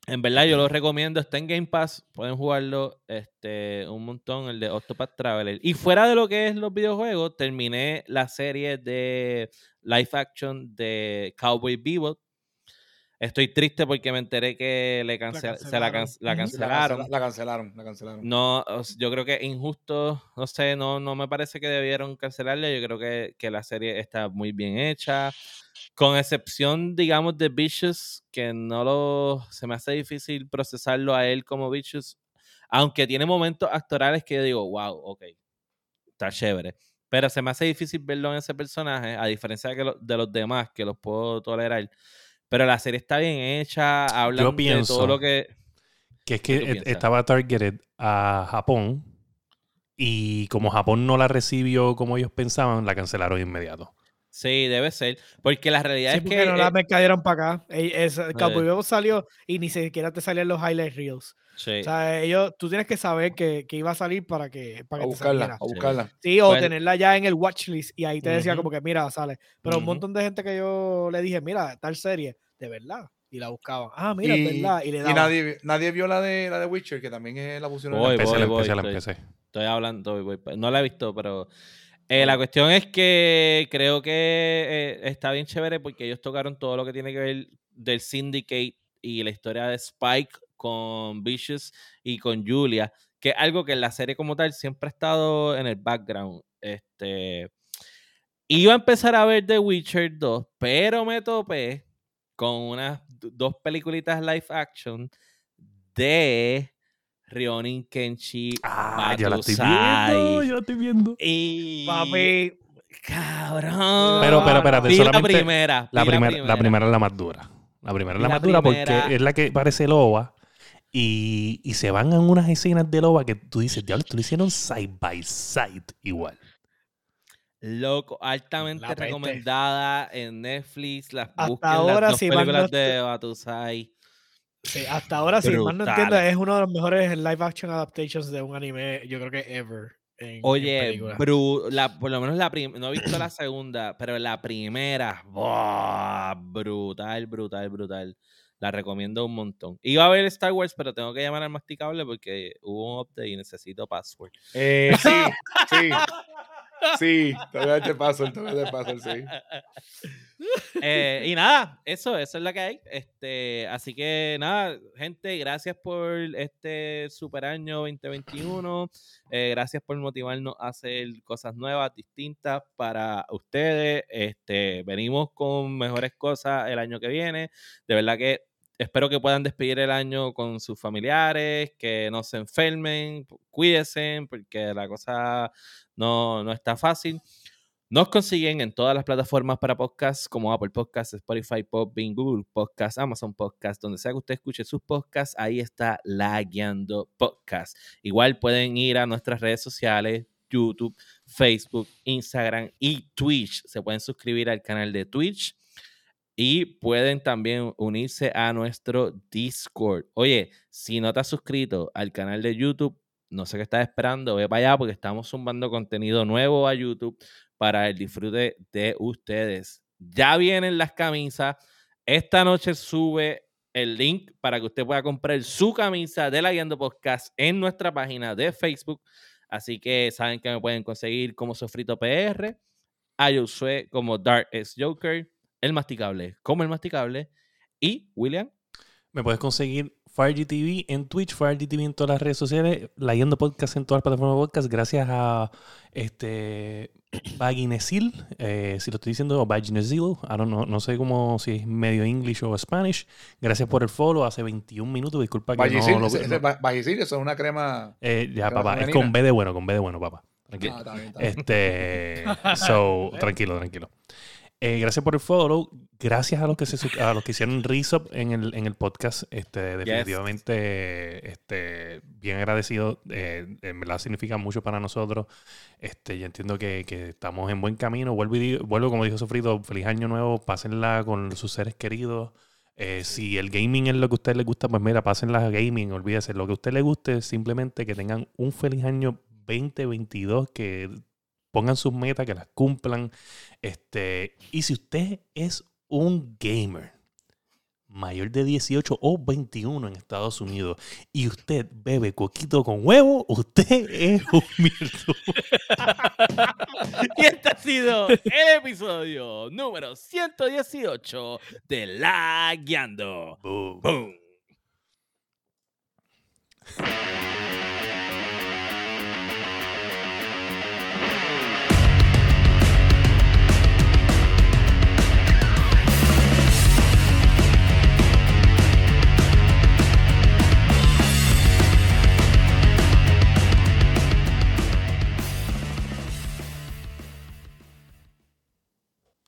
en verdad yo lo recomiendo, está en Game Pass, pueden jugarlo este, un montón, el de Octopath Traveler. Y fuera de lo que es los videojuegos, terminé la serie de live action de Cowboy Bebop. Estoy triste porque me enteré que le cance- se la, can-
cancelaron.
la cancelaron.
La, cancelaron, la cancelaron.
No, yo creo que es injusto, no sé, no, no me parece que debieron cancelarla. Yo creo que, que la serie está muy bien hecha. Con excepción, digamos, de Vicious, que no lo. Se me hace difícil procesarlo a él como Vicious. Aunque tiene momentos actorales que yo digo, wow, ok, está chévere. Pero se me hace difícil verlo en ese personaje, a diferencia de, lo- de los demás, que los puedo tolerar. Pero la serie está bien hecha, hablan de todo lo que.
Que es
¿Qué
que e- estaba targeted a Japón y como Japón no la recibió como ellos pensaban, la cancelaron inmediato.
Sí, debe ser. Porque la realidad
Sí,
es
porque
que.
no la
eh,
mercadearon para acá. Es- Cowboy Bebop salió y ni siquiera te salían los highlight reels.
sí.
O sea, ellos, tú tienes que saber que, que iba a salir para que, para
A
que te
buscarla,
saliera.
a buscarla.
Sí, o
Pues-
tenerla ya en el watchlist y ahí te decía como que mira, sale. Pero un montón de gente que yo le dije, mira, tal serie, de verdad. Y la buscaban. Ah, mira,
y,
es verdad. Y le
y
daban.
nadie, nadie vio la de, la de Witcher, que también es la pusieron en
Voy,
la-
empecé,
voy,
la
voy,
empecé, la
estoy-
empecé.
Estoy hablando, voy, voy, no la he visto, pero eh, la cuestión es que creo que eh, está bien chévere porque ellos tocaron todo lo que tiene que ver del Syndicate y la historia de Spike con Vicious y con Julia, que es algo que en la serie como tal siempre ha estado en el background. Este, iba a empezar a ver The Witcher 2, pero me topé con unas dos peliculitas live action de Ryonin Kenshi
Ah, ya la estoy viendo, ya la estoy viendo.
Y
Papi,
cabrón.
Pero, pero, espérate,
Vi
solamente
la primera.
La,
vi
primera, la primera es la más dura. La primera es la
La
más dura porque es la que parece loba. Y, y se van en unas escenas de loba que tú dices, diablo, esto lo hicieron side by side igual.
Loco, altamente recomendada en Netflix. Las
Hasta
busquen
ahora,
las dos
si
películas de Batusai.
Sí, hasta ahora, si mal no entiendo, es uno de los mejores live action adaptations de un anime, yo creo que ever. en-
Oye,
película.
bru- la, por lo menos la primera, no he visto la segunda, pero la primera, ¡buah! brutal, brutal, brutal. La recomiendo un montón. Iba a ver Star Wars, pero tengo que llamar al masticable porque hubo un update y necesito password.
Eh, sí, sí. Sí, te voy a darte paso, te voy a dar paso, sí.
Eh, y nada, eso, eso es lo que hay. Este, así que nada, gente, gracias por este super año 2021. Eh, gracias por motivarnos a hacer cosas nuevas, distintas para ustedes. Este, venimos con mejores cosas el año que viene. De verdad que espero que puedan despedir el año con sus familiares, que no se enfermen, cuídense, porque la cosa no, no está fácil. Nos consiguen en todas las plataformas para podcasts como Apple Podcasts, Spotify, Podbean, Google Podcasts, Amazon Podcasts, donde sea que usted escuche sus podcasts, ahí está La Guiando Podcast. Igual pueden ir a nuestras redes sociales, YouTube, Facebook, Instagram y Twitch. Se pueden suscribir al canal de Twitch y pueden también unirse a nuestro Discord. Oye, si no te has suscrito al canal de YouTube, no sé qué estás esperando, ve para allá porque estamos zumbando contenido nuevo a YouTube para el disfrute de ustedes. Ya vienen las camisas. Esta noche sube el link para que usted pueda comprar su camisa de la Guiando Podcast en nuestra página de Facebook. Así que saben que me pueden conseguir como Sofrito PR, a como Dark X Joker, el masticable como el masticable y William.
Me puedes conseguir FireGTV en Twitch, FireGTV en todas las redes sociales, Leyendo Podcast en todas las plataformas de podcast, gracias a este Baginesil, eh, si lo estoy diciendo, o Baginesil, no, no sé cómo, si es medio English o Spanish. Gracias por el follow, hace 21 minutos, disculpa que no lo
ese- ese eso es una crema.
Eh, ya,
crema
papá, es con B de bueno, con B de bueno, papá. Tranquilo.
Ah, está bien, está bien.
Este, so, tranquilo, tranquilo. Eh, gracias por el follow. Gracias a los que se a los que hicieron resub en el, en el podcast. Este, definitivamente, este, bien agradecido. Eh, en verdad significa mucho para nosotros. Este, yo entiendo que, que estamos en buen camino. Vuelvo, y digo- vuelvo, como dijo Sofrito, feliz año nuevo. Pásenla con sus seres queridos. Eh, si el gaming es lo que a ustedes les gusta, pues mira, pásenla a gaming, olvídese. Lo que a usted le guste, simplemente que tengan un feliz año 2022, que pongan sus metas, que las cumplan. Este, y si usted es un gamer mayor de 18 o 21 en Estados Unidos y usted bebe coquito con huevo, usted es un mierda.
y este ha sido el episodio número 118 de La Guiando. Boom.